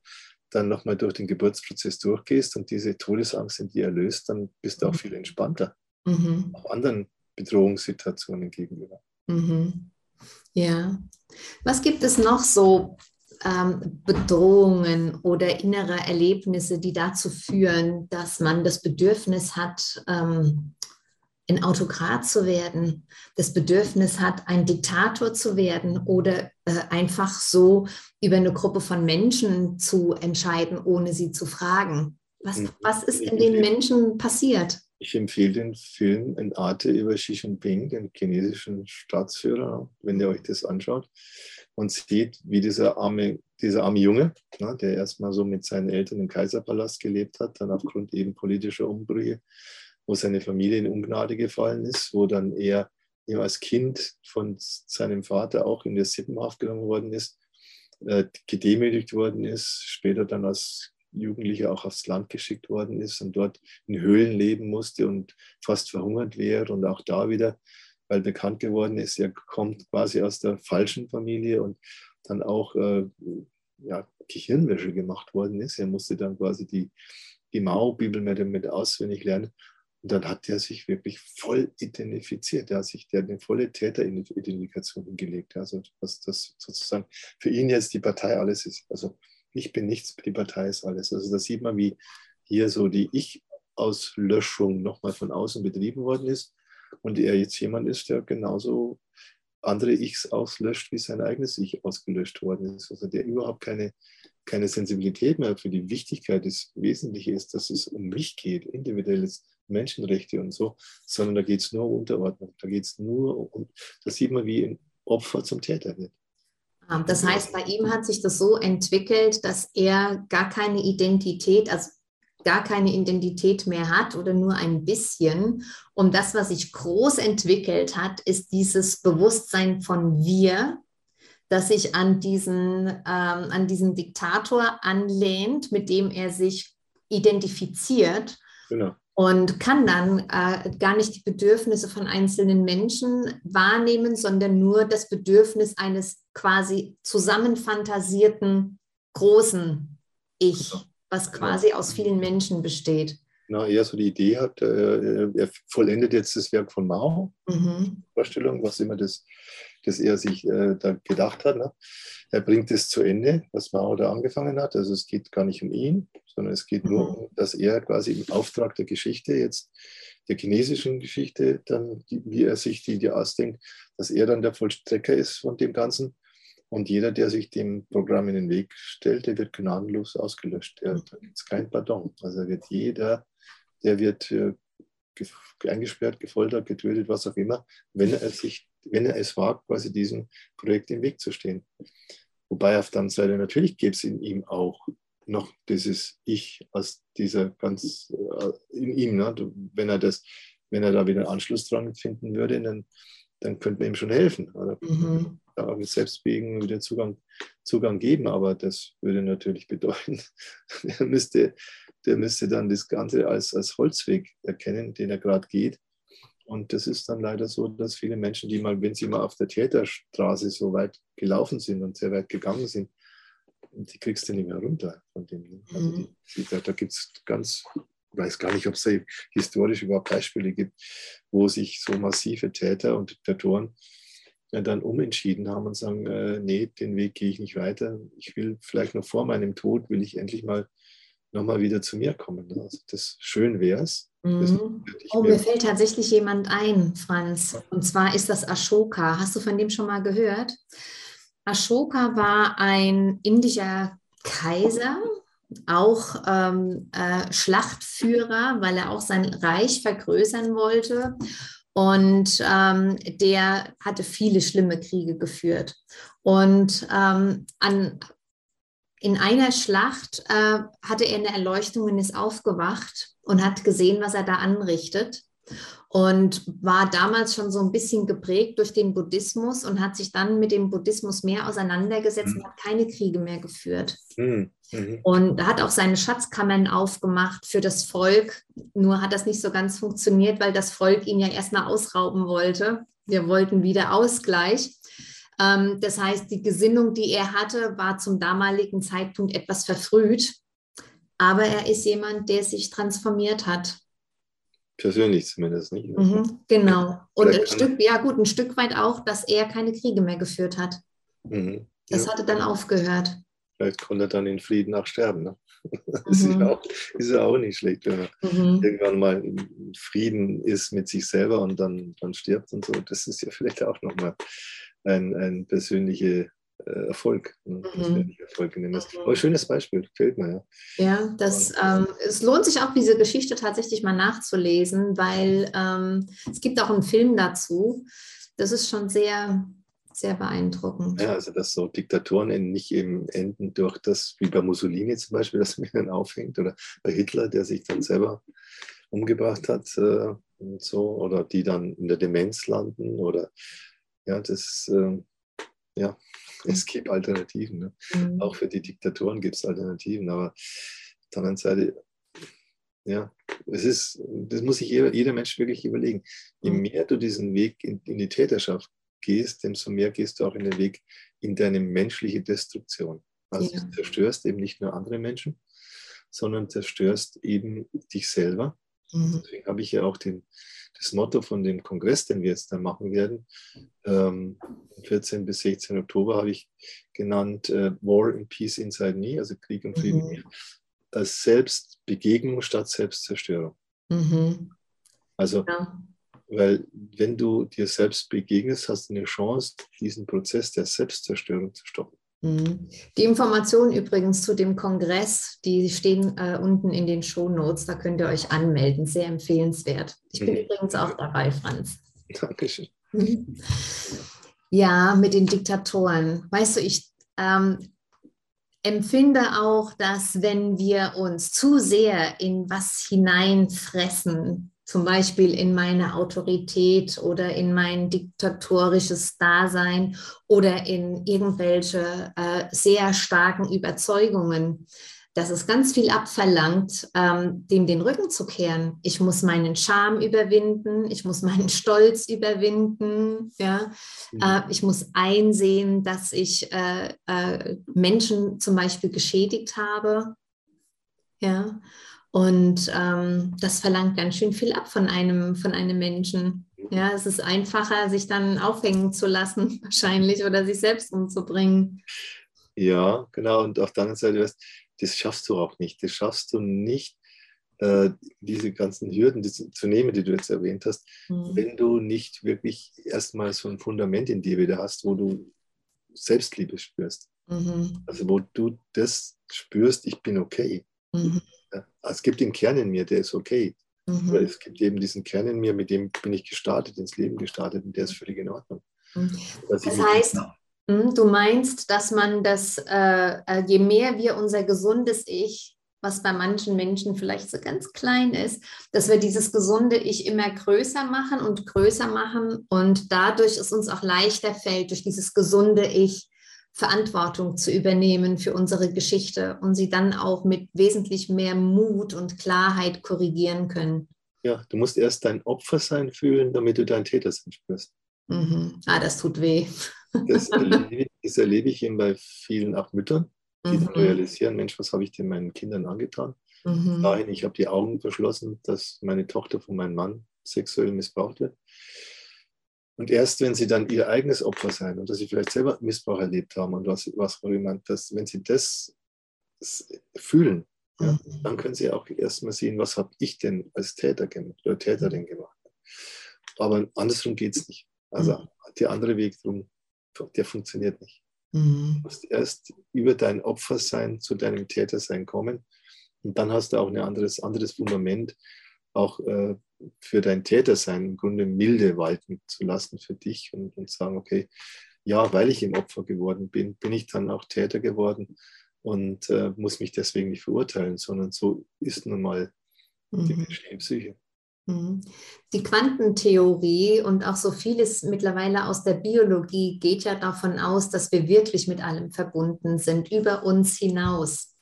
dann nochmal durch den Geburtsprozess durchgehst und diese Todesangst in dir erlöst, dann bist du auch mhm. viel entspannter. Mhm. Auch anderen Bedrohungssituationen gegenüber. Mhm. Ja. Was gibt es noch so ähm, Bedrohungen oder innere Erlebnisse, die dazu führen, dass man das Bedürfnis hat, ähm, ein Autokrat zu werden, das Bedürfnis hat, ein Diktator zu werden oder äh, einfach so über eine Gruppe von Menschen zu entscheiden, ohne sie zu fragen. Was, hm. was ist in den Menschen passiert? Ich empfehle den Film in Arte über Xi Jinping, den chinesischen Staatsführer, wenn ihr euch das anschaut und sieht, wie dieser arme, dieser arme Junge, ne, der erstmal so mit seinen Eltern im Kaiserpalast gelebt hat, dann aufgrund eben politischer Umbrüche, wo seine Familie in Ungnade gefallen ist, wo dann er ihm als Kind von seinem Vater auch in der Sippenhaft genommen worden ist, äh, gedemütigt worden ist, später dann als Jugendlicher auch aufs Land geschickt worden ist und dort in Höhlen leben musste und fast verhungert wäre und auch da wieder, weil bekannt geworden ist, er kommt quasi aus der falschen Familie und dann auch äh, ja, Gehirnwäsche gemacht worden ist. Er musste dann quasi die, die Mao-Bibel mit, auswendig lernen. Und dann hat er sich wirklich voll identifiziert. Er hat sich der eine volle Täteridentifikation hingelegt. Also was das sozusagen für ihn jetzt die Partei alles ist. Also ich bin nichts, die Partei ist alles. Also da sieht man, wie hier so die Ich-Auslöschung nochmal von außen betrieben worden ist und er jetzt jemand ist, der genauso andere Ichs auslöscht, wie sein eigenes Ich ausgelöscht worden ist. Also der überhaupt keine, keine Sensibilität mehr für die Wichtigkeit des Wesentlichen ist, dass es um mich geht, individuelles Menschenrechte und so, sondern da geht es nur um Unterordnung. Da geht es nur um, da sieht man, wie ein Opfer zum Täter wird. Das heißt, bei ihm hat sich das so entwickelt, dass er gar keine Identität, also gar keine Identität mehr hat oder nur ein bisschen. Und das, was sich groß entwickelt hat, ist dieses Bewusstsein von wir, das sich an diesen, ähm, an diesen Diktator anlehnt, mit dem er sich identifiziert. Genau. Und kann dann äh, gar nicht die Bedürfnisse von einzelnen Menschen wahrnehmen, sondern nur das Bedürfnis eines quasi zusammenfantasierten großen Ich. Genau was quasi aus vielen Menschen besteht. Na, er so die Idee hat, äh, er vollendet jetzt das Werk von Mao, mhm. Vorstellung, was immer das, das er sich äh, da gedacht hat. Ne? Er bringt es zu Ende, was Mao da angefangen hat. Also es geht gar nicht um ihn, sondern es geht mhm. nur um, dass er quasi im Auftrag der Geschichte jetzt, der chinesischen Geschichte, dann, die, wie er sich die, die ausdenkt, dass er dann der Vollstrecker ist von dem Ganzen und jeder, der sich dem Programm in den Weg stellt, der wird gnadenlos ausgelöscht. Der, da gibt es kein Pardon. Also wird jeder, der wird äh, eingesperrt, gefoltert, getötet, was auch immer, wenn er, sich, wenn er es wagt, quasi diesem Projekt im Weg zu stehen. Wobei auf der anderen Seite natürlich gäbe es in ihm auch noch dieses Ich aus dieser ganz äh, in ihm, ne? wenn er das, wenn er da wieder einen Anschluss dran finden würde, dann, dann könnte man ihm schon helfen. Oder? Mhm auch mit Selbstwegen wieder Zugang, Zugang geben, aber das würde natürlich bedeuten, der müsste, der müsste dann das Ganze als, als Holzweg erkennen, den er gerade geht. Und das ist dann leider so, dass viele Menschen, die mal, wenn sie mal auf der Täterstraße so weit gelaufen sind und sehr weit gegangen sind, die kriegst du nicht mehr runter von dem. Also die, mhm. die, da, da gibt es ganz, weiß gar nicht, ob es historisch überhaupt Beispiele gibt, wo sich so massive Täter und Diktatoren dann umentschieden haben und sagen, äh, nee, den Weg gehe ich nicht weiter. Ich will vielleicht noch vor meinem Tod, will ich endlich mal nochmal wieder zu mir kommen. Also das schön wäre es. Mhm. Oh, mir fällt tatsächlich jemand ein, Franz. Und zwar ist das Ashoka. Hast du von dem schon mal gehört? Ashoka war ein indischer Kaiser, auch ähm, äh, Schlachtführer, weil er auch sein Reich vergrößern wollte und ähm, der hatte viele schlimme Kriege geführt. Und ähm, an, in einer Schlacht äh, hatte er eine Erleuchtung und ist aufgewacht und hat gesehen, was er da anrichtet. Und war damals schon so ein bisschen geprägt durch den Buddhismus und hat sich dann mit dem Buddhismus mehr auseinandergesetzt mhm. und hat keine Kriege mehr geführt. Mhm. Mhm. Und hat auch seine Schatzkammern aufgemacht für das Volk. Nur hat das nicht so ganz funktioniert, weil das Volk ihn ja erstmal ausrauben wollte. Wir wollten wieder Ausgleich. Ähm, das heißt, die Gesinnung, die er hatte, war zum damaligen Zeitpunkt etwas verfrüht. Aber er ist jemand, der sich transformiert hat. Persönlich zumindest nicht. Mhm, genau. Und ein Stück, ja gut, ein Stück weit auch, dass er keine Kriege mehr geführt hat. Mhm, das ja. hatte dann aufgehört. Vielleicht konnte er dann in Frieden auch sterben. Ne? Das mhm. ist, ja auch, ist, ja auch, nicht schlecht, wenn man mhm. irgendwann mal in Frieden ist mit sich selber und dann, dann stirbt und so. Das ist ja vielleicht auch nochmal ein, ein persönlicher äh, Erfolg. Ne? Mhm. Erfolg in dem Aber schönes Beispiel, gefällt mir. Ja, ja das, ähm, es lohnt sich auch, diese Geschichte tatsächlich mal nachzulesen, weil ähm, es gibt auch einen Film dazu. Das ist schon sehr, sehr beeindruckend. Ja, also dass so Diktatoren nicht eben enden durch das, wie bei Mussolini zum Beispiel, dass man dann aufhängt, oder bei Hitler, der sich dann selber umgebracht hat äh, und so, oder die dann in der Demenz landen, oder ja, das, äh, ja, es gibt Alternativen. Ne? Mhm. Auch für die Diktatoren gibt es Alternativen, aber auf der anderen Seite, ja, es ist, das muss sich jeder, jeder Mensch wirklich überlegen. Je mhm. mehr du diesen Weg in, in die Täterschaft gehst, desto mehr gehst du auch in den Weg in deine menschliche Destruktion. Also ja. du zerstörst eben nicht nur andere Menschen, sondern zerstörst eben dich selber. Mhm. Deswegen habe ich ja auch den, das Motto von dem Kongress, den wir jetzt dann machen werden, ähm, 14 bis 16 Oktober habe ich genannt äh, War and Peace Inside Me, also Krieg und Frieden mhm. als Selbstbegegnung statt Selbstzerstörung. Mhm. Also ja. Weil wenn du dir selbst begegnest, hast du eine Chance, diesen Prozess der Selbstzerstörung zu stoppen. Mhm. Die Informationen übrigens zu dem Kongress, die stehen äh, unten in den Shownotes, da könnt ihr euch anmelden. Sehr empfehlenswert. Ich bin mhm. übrigens auch dabei, Franz. Dankeschön. Ja, mit den Diktatoren. Weißt du, ich ähm, empfinde auch, dass wenn wir uns zu sehr in was hineinfressen, zum Beispiel in meine Autorität oder in mein diktatorisches Dasein oder in irgendwelche äh, sehr starken Überzeugungen, dass es ganz viel abverlangt, ähm, dem den Rücken zu kehren. Ich muss meinen Charme überwinden, ich muss meinen Stolz überwinden, ja. Mhm. Äh, ich muss einsehen, dass ich äh, äh, Menschen zum Beispiel geschädigt habe, ja. Und ähm, das verlangt ganz schön viel ab von einem, von einem Menschen. Ja, es ist einfacher, sich dann aufhängen zu lassen, wahrscheinlich, oder sich selbst umzubringen. Ja, genau. Und auf der anderen Seite, weißt, das schaffst du auch nicht. Das schaffst du nicht, äh, diese ganzen Hürden die, zu nehmen, die du jetzt erwähnt hast, mhm. wenn du nicht wirklich erstmal so ein Fundament in dir wieder hast, wo du Selbstliebe spürst. Mhm. Also wo du das spürst, ich bin okay. Mhm. Ja, es gibt den Kern in mir, der ist okay. Mhm. Aber es gibt eben diesen Kern in mir, mit dem bin ich gestartet, ins Leben gestartet und der ist völlig in Ordnung. Mhm. Das heißt, hm, du meinst, dass man das, äh, äh, je mehr wir unser gesundes Ich, was bei manchen Menschen vielleicht so ganz klein ist, dass wir dieses gesunde Ich immer größer machen und größer machen und dadurch es uns auch leichter fällt, durch dieses gesunde Ich Verantwortung zu übernehmen für unsere Geschichte und sie dann auch mit wesentlich mehr Mut und Klarheit korrigieren können. Ja, du musst erst dein Opfer sein fühlen, damit du dein Täter sein spürst. Mhm. Ah, das tut weh. Das erlebe, das erlebe ich eben bei vielen auch Müttern, die mhm. realisieren, Mensch, was habe ich denn meinen Kindern angetan? Mhm. Nein, ich habe die Augen verschlossen, dass meine Tochter von meinem Mann sexuell missbraucht wird. Und erst wenn sie dann ihr eigenes Opfer sein und dass sie vielleicht selber Missbrauch erlebt haben und was, was auch immer, dass, wenn sie das fühlen, ja, mhm. dann können sie auch erstmal sehen, was habe ich denn als Täter gemacht oder Täterin gemacht. Aber andersrum geht es nicht. Also mhm. der andere Weg drum, der funktioniert nicht. Mhm. Du musst erst über dein Opfersein zu deinem Tätersein kommen und dann hast du auch ein anderes, anderes Fundament, auch äh, für dein Tätersein im Grunde milde walten zu lassen für dich und, und sagen, okay, ja, weil ich im Opfer geworden bin, bin ich dann auch Täter geworden und äh, muss mich deswegen nicht verurteilen, sondern so ist nun mal mhm. die menschliche Psyche. Mhm. Die Quantentheorie und auch so vieles mittlerweile aus der Biologie geht ja davon aus, dass wir wirklich mit allem verbunden sind, über uns hinaus.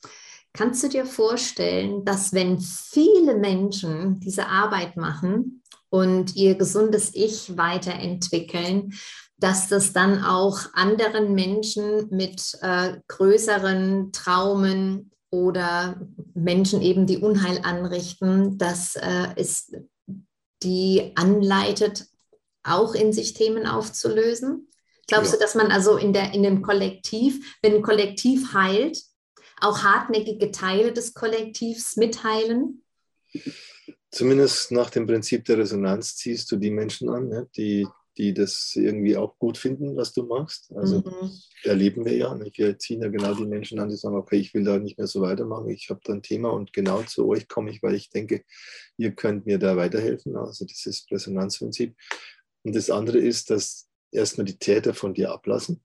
Kannst du dir vorstellen, dass wenn viele Menschen diese Arbeit machen und ihr gesundes Ich weiterentwickeln, dass das dann auch anderen Menschen mit äh, größeren Traumen oder Menschen eben, die Unheil anrichten, dass äh, es die anleitet, auch in sich Themen aufzulösen? Glaubst ja. du, dass man also in, der, in dem Kollektiv, wenn ein Kollektiv heilt, auch hartnäckige Teile des Kollektivs mitheilen? Zumindest nach dem Prinzip der Resonanz ziehst du die Menschen an, ne, die die das irgendwie auch gut finden, was du machst. Also mhm. erleben wir ja. Nicht? Wir ziehen ja genau die Menschen an, die sagen, okay, ich will da nicht mehr so weitermachen, ich habe da ein Thema und genau zu euch komme ich, weil ich denke, ihr könnt mir da weiterhelfen. Also das ist Resonanzprinzip. Und das andere ist, dass erstmal die Täter von dir ablassen.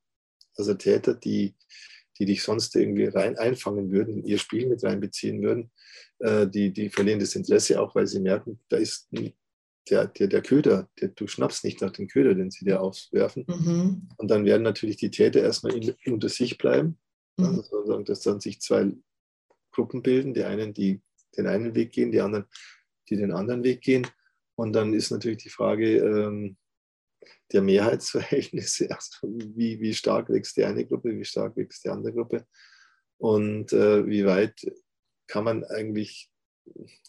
Also Täter, die, die dich sonst irgendwie rein einfangen würden, ihr Spiel mit reinbeziehen würden, äh, die, die verlieren das Interesse auch, weil sie merken, da ist der, der, der Köder, der, du schnappst nicht nach dem Köder, den sie dir aufwerfen. Mhm. Und dann werden natürlich die Täter erstmal in, unter sich bleiben. Mhm. Also, dass dann sich zwei Gruppen bilden, die einen, die den einen Weg gehen, die anderen, die den anderen Weg gehen. Und dann ist natürlich die Frage ähm, der Mehrheitsverhältnisse, also wie, wie stark wächst die eine Gruppe, wie stark wächst die andere Gruppe und äh, wie weit kann man eigentlich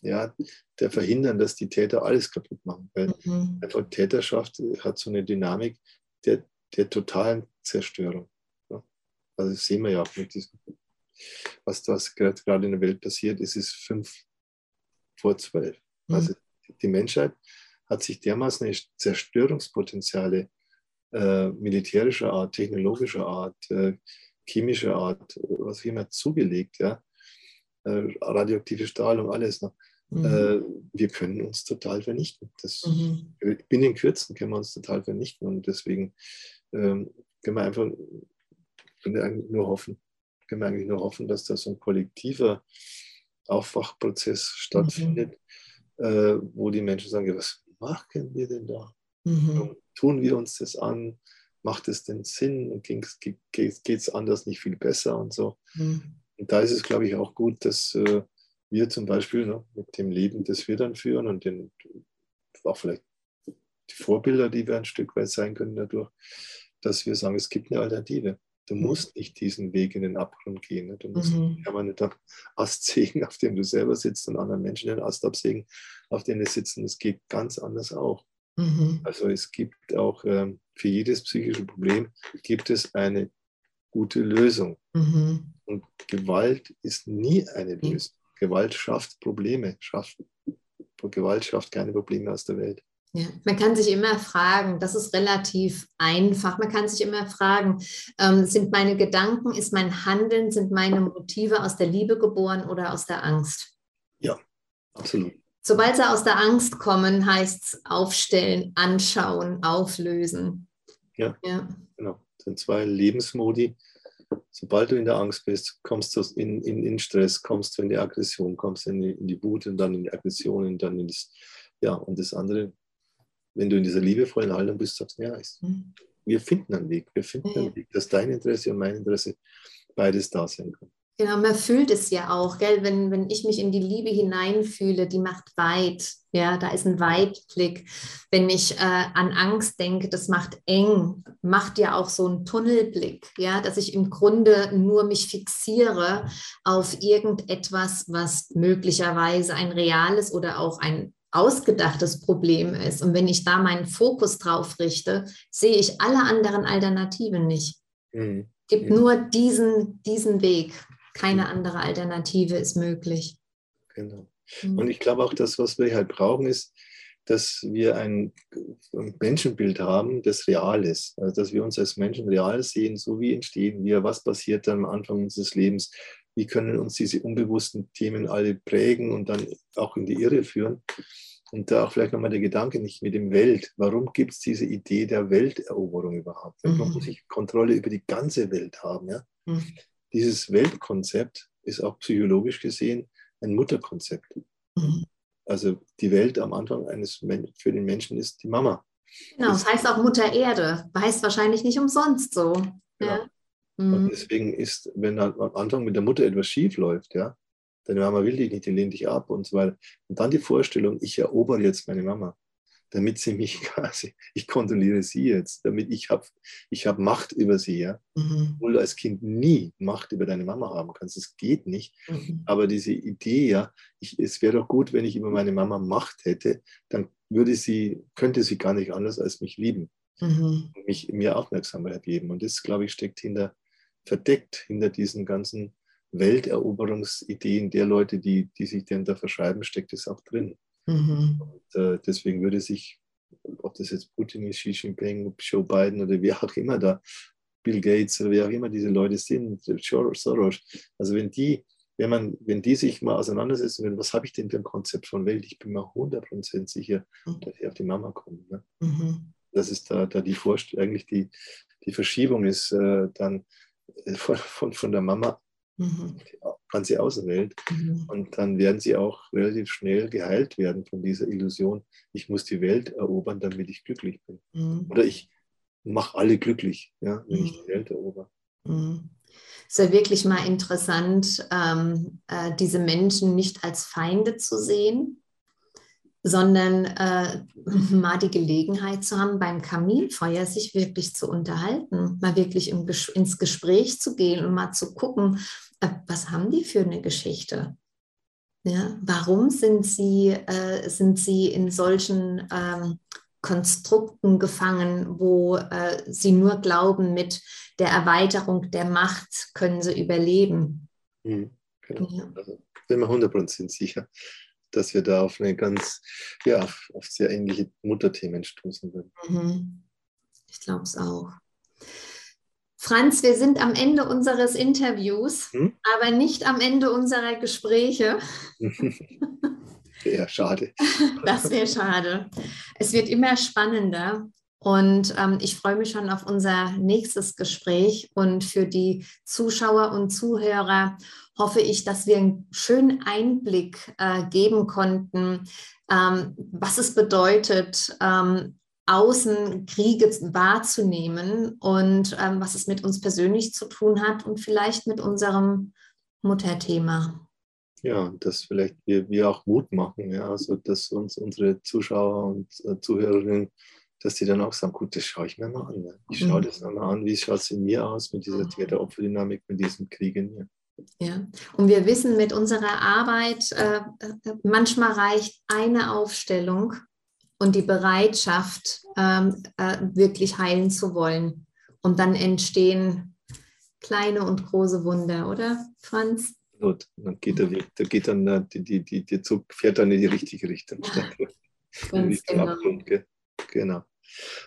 ja, der verhindern, dass die Täter alles kaputt machen. Weil mhm. einfach Täterschaft hat so eine Dynamik der, der totalen Zerstörung. Ja. Also das sehen wir ja auch mit diesem, was, was gerade in der Welt passiert, ist es fünf vor zwölf. Mhm. Also die Menschheit hat sich dermaßen eine Zerstörungspotenziale äh, militärischer Art, technologischer Art, äh, chemischer Art, was auch immer zugelegt, ja, äh, radioaktive Strahlung, alles noch. Mhm. Äh, wir können uns total vernichten. Das, mhm. Binnen Kürzen können wir uns total vernichten und deswegen ähm, können wir einfach können wir eigentlich nur hoffen, können wir eigentlich nur hoffen, dass da so ein kollektiver Aufwachprozess stattfindet, mhm. äh, wo die Menschen sagen, was machen wir denn da? Mhm. Tun wir uns das an? Macht es denn Sinn? Geht es anders nicht viel besser und so? Mhm. Und da ist es, glaube ich, auch gut, dass äh, wir zum Beispiel ne, mit dem Leben, das wir dann führen und den, auch vielleicht die Vorbilder, die wir ein Stück weit sein können dadurch, dass wir sagen, es gibt eine Alternative. Du mhm. musst nicht diesen Weg in den Abgrund gehen. Ne? Du musst mhm. nicht den Ast sägen, auf dem du selber sitzt und anderen Menschen den Ast absägen, auf dem sie sitzen. Es geht ganz anders auch. Mhm. Also es gibt auch ähm, für jedes psychische Problem gibt es eine gute Lösung. Mhm. Und Gewalt ist nie eine Lösung. Gewalt schafft Probleme, schafft, Gewalt schafft keine Probleme aus der Welt. Ja, man kann sich immer fragen, das ist relativ einfach. Man kann sich immer fragen, ähm, sind meine Gedanken, ist mein Handeln, sind meine Motive aus der Liebe geboren oder aus der Angst? Ja, absolut. Sobald sie aus der Angst kommen, heißt es aufstellen, anschauen, auflösen. Ja, ja. genau. Das sind zwei Lebensmodi. Sobald du in der Angst bist, kommst du in, in, in Stress, kommst du in die Aggression, kommst in die, in die Wut und dann in die Aggression und dann in das, ja, und das andere wenn du in dieser liebevollen Haltung bist, sagst du, ja, ich, mhm. wir finden einen Weg, wir finden einen Weg, dass dein Interesse und mein Interesse beides da sein kann. Genau, man fühlt es ja auch, gell? Wenn, wenn ich mich in die Liebe hineinfühle, die macht weit, ja, da ist ein Weitblick. Wenn ich äh, an Angst denke, das macht eng, macht ja auch so einen Tunnelblick, ja, dass ich im Grunde nur mich fixiere auf irgendetwas, was möglicherweise ein reales oder auch ein ausgedachtes Problem ist. Und wenn ich da meinen Fokus drauf richte, sehe ich alle anderen Alternativen nicht. Mhm. Gibt mhm. nur diesen, diesen Weg. Keine mhm. andere Alternative ist möglich. Genau. Mhm. Und ich glaube auch, dass was wir halt brauchen, ist, dass wir ein Menschenbild haben, das real ist. Also, dass wir uns als Menschen real sehen, so wie entstehen wir, was passiert dann am Anfang unseres Lebens, wie können uns diese unbewussten Themen alle prägen und dann auch in die Irre führen. Und da auch vielleicht nochmal der Gedanke nicht mit dem Welt. Warum gibt es diese Idee der Welteroberung überhaupt? Mhm. Man muss ich Kontrolle über die ganze Welt haben. Ja? Mhm. Dieses Weltkonzept ist auch psychologisch gesehen ein Mutterkonzept. Mhm. Also die Welt am Anfang eines für den Menschen ist die Mama. Genau, das heißt auch Mutter Erde. Heißt wahrscheinlich nicht umsonst so. Genau. Ja. Und mhm. deswegen ist, wenn am Anfang mit der Mutter etwas schief läuft, ja, deine Mama will dich nicht, die lehnt dich ab und so weiter. Und dann die Vorstellung, ich erobere jetzt meine Mama, damit sie mich quasi, ich kontrolliere sie jetzt, damit ich habe ich hab Macht über sie, ja. Mhm. Obwohl du als Kind nie Macht über deine Mama haben kannst, das geht nicht. Mhm. Aber diese Idee, ja, ich, es wäre doch gut, wenn ich über meine Mama Macht hätte, dann würde sie, könnte sie gar nicht anders als mich lieben. Mhm. Und mich, mir Aufmerksamkeit geben. Und das, glaube ich, steckt hinter verdeckt hinter diesen ganzen Welteroberungsideen der Leute, die, die sich denn da verschreiben, steckt es auch drin. Mhm. Und, äh, deswegen würde sich, ob das jetzt Putin ist, Xi Jinping, Joe Biden oder wer auch immer da, Bill Gates oder wer auch immer diese Leute sind, Soros, also wenn die, wenn man, wenn die sich mal auseinandersetzen würden, was habe ich denn für ein Konzept von Welt? Ich bin mir 100% sicher, mhm. dass ich auf die Mama komme. Ne? Mhm. Das ist da, da die Vorstellung, eigentlich die, die Verschiebung ist äh, dann von, von, von der Mama mhm. ganze Außenwelt. Mhm. Und dann werden sie auch relativ schnell geheilt werden von dieser Illusion, ich muss die Welt erobern, damit ich glücklich bin. Mhm. Oder ich mache alle glücklich, ja, wenn ich mhm. die Welt erober. Mhm. Es ist ja wirklich mal interessant, ähm, äh, diese Menschen nicht als Feinde zu sehen, sondern äh, mal die Gelegenheit zu haben, beim Kaminfeuer sich wirklich zu unterhalten, mal wirklich im, ins Gespräch zu gehen und mal zu gucken, äh, was haben die für eine Geschichte? Ja, warum sind sie, äh, sind sie in solchen ähm, Konstrukten gefangen, wo äh, sie nur glauben, mit der Erweiterung der Macht können sie überleben? Mhm, genau. Ja. Also, bin mir 100% sicher dass wir da auf eine ganz, ja, auf sehr ähnliche Mutterthemen stoßen würden. Mhm. Ich glaube es auch. Franz, wir sind am Ende unseres Interviews, hm? aber nicht am Ende unserer Gespräche. ja, schade. Das wäre schade. Es wird immer spannender. Und ähm, ich freue mich schon auf unser nächstes Gespräch. Und für die Zuschauer und Zuhörer hoffe ich, dass wir einen schönen Einblick äh, geben konnten, ähm, was es bedeutet, ähm, Außenkriege wahrzunehmen und ähm, was es mit uns persönlich zu tun hat und vielleicht mit unserem Mutterthema. Ja, dass vielleicht wir, wir auch Mut machen, ja, also dass uns unsere Zuschauer und äh, Zuhörerinnen, dass die dann auch sagen, gut, das schaue ich mir mal an. Ne? Ich schaue mhm. das mal an, wie schaut es in mir aus mit dieser Täter-Opfer-Dynamik, mit diesem Krieg in mir. Ja, und wir wissen mit unserer Arbeit, äh, äh manchmal reicht eine Aufstellung und die Bereitschaft, ähm, äh, wirklich heilen zu wollen. Und dann entstehen kleine und große Wunder, oder Franz? Und dann geht der Weg, da geht dann äh, die, die, die, der Zug fährt dann in die richtige Richtung. Ja, ganz genau. Genau.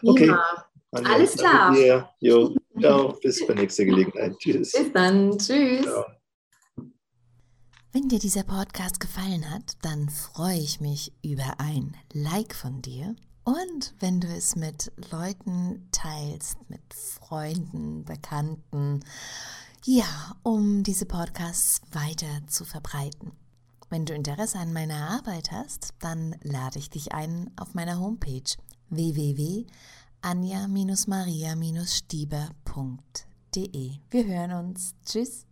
Okay. Ja, Alles klar. Jo, ciao, bis zur nächsten Gelegenheit. Tschüss. Bis dann. Tschüss. Ciao. Wenn dir dieser Podcast gefallen hat, dann freue ich mich über ein Like von dir. Und wenn du es mit Leuten teilst, mit Freunden, Bekannten, ja, um diese Podcasts weiter zu verbreiten. Wenn du Interesse an meiner Arbeit hast, dann lade ich dich ein auf meiner Homepage www.anja-maria-stieber.de. Wir hören uns. Tschüss.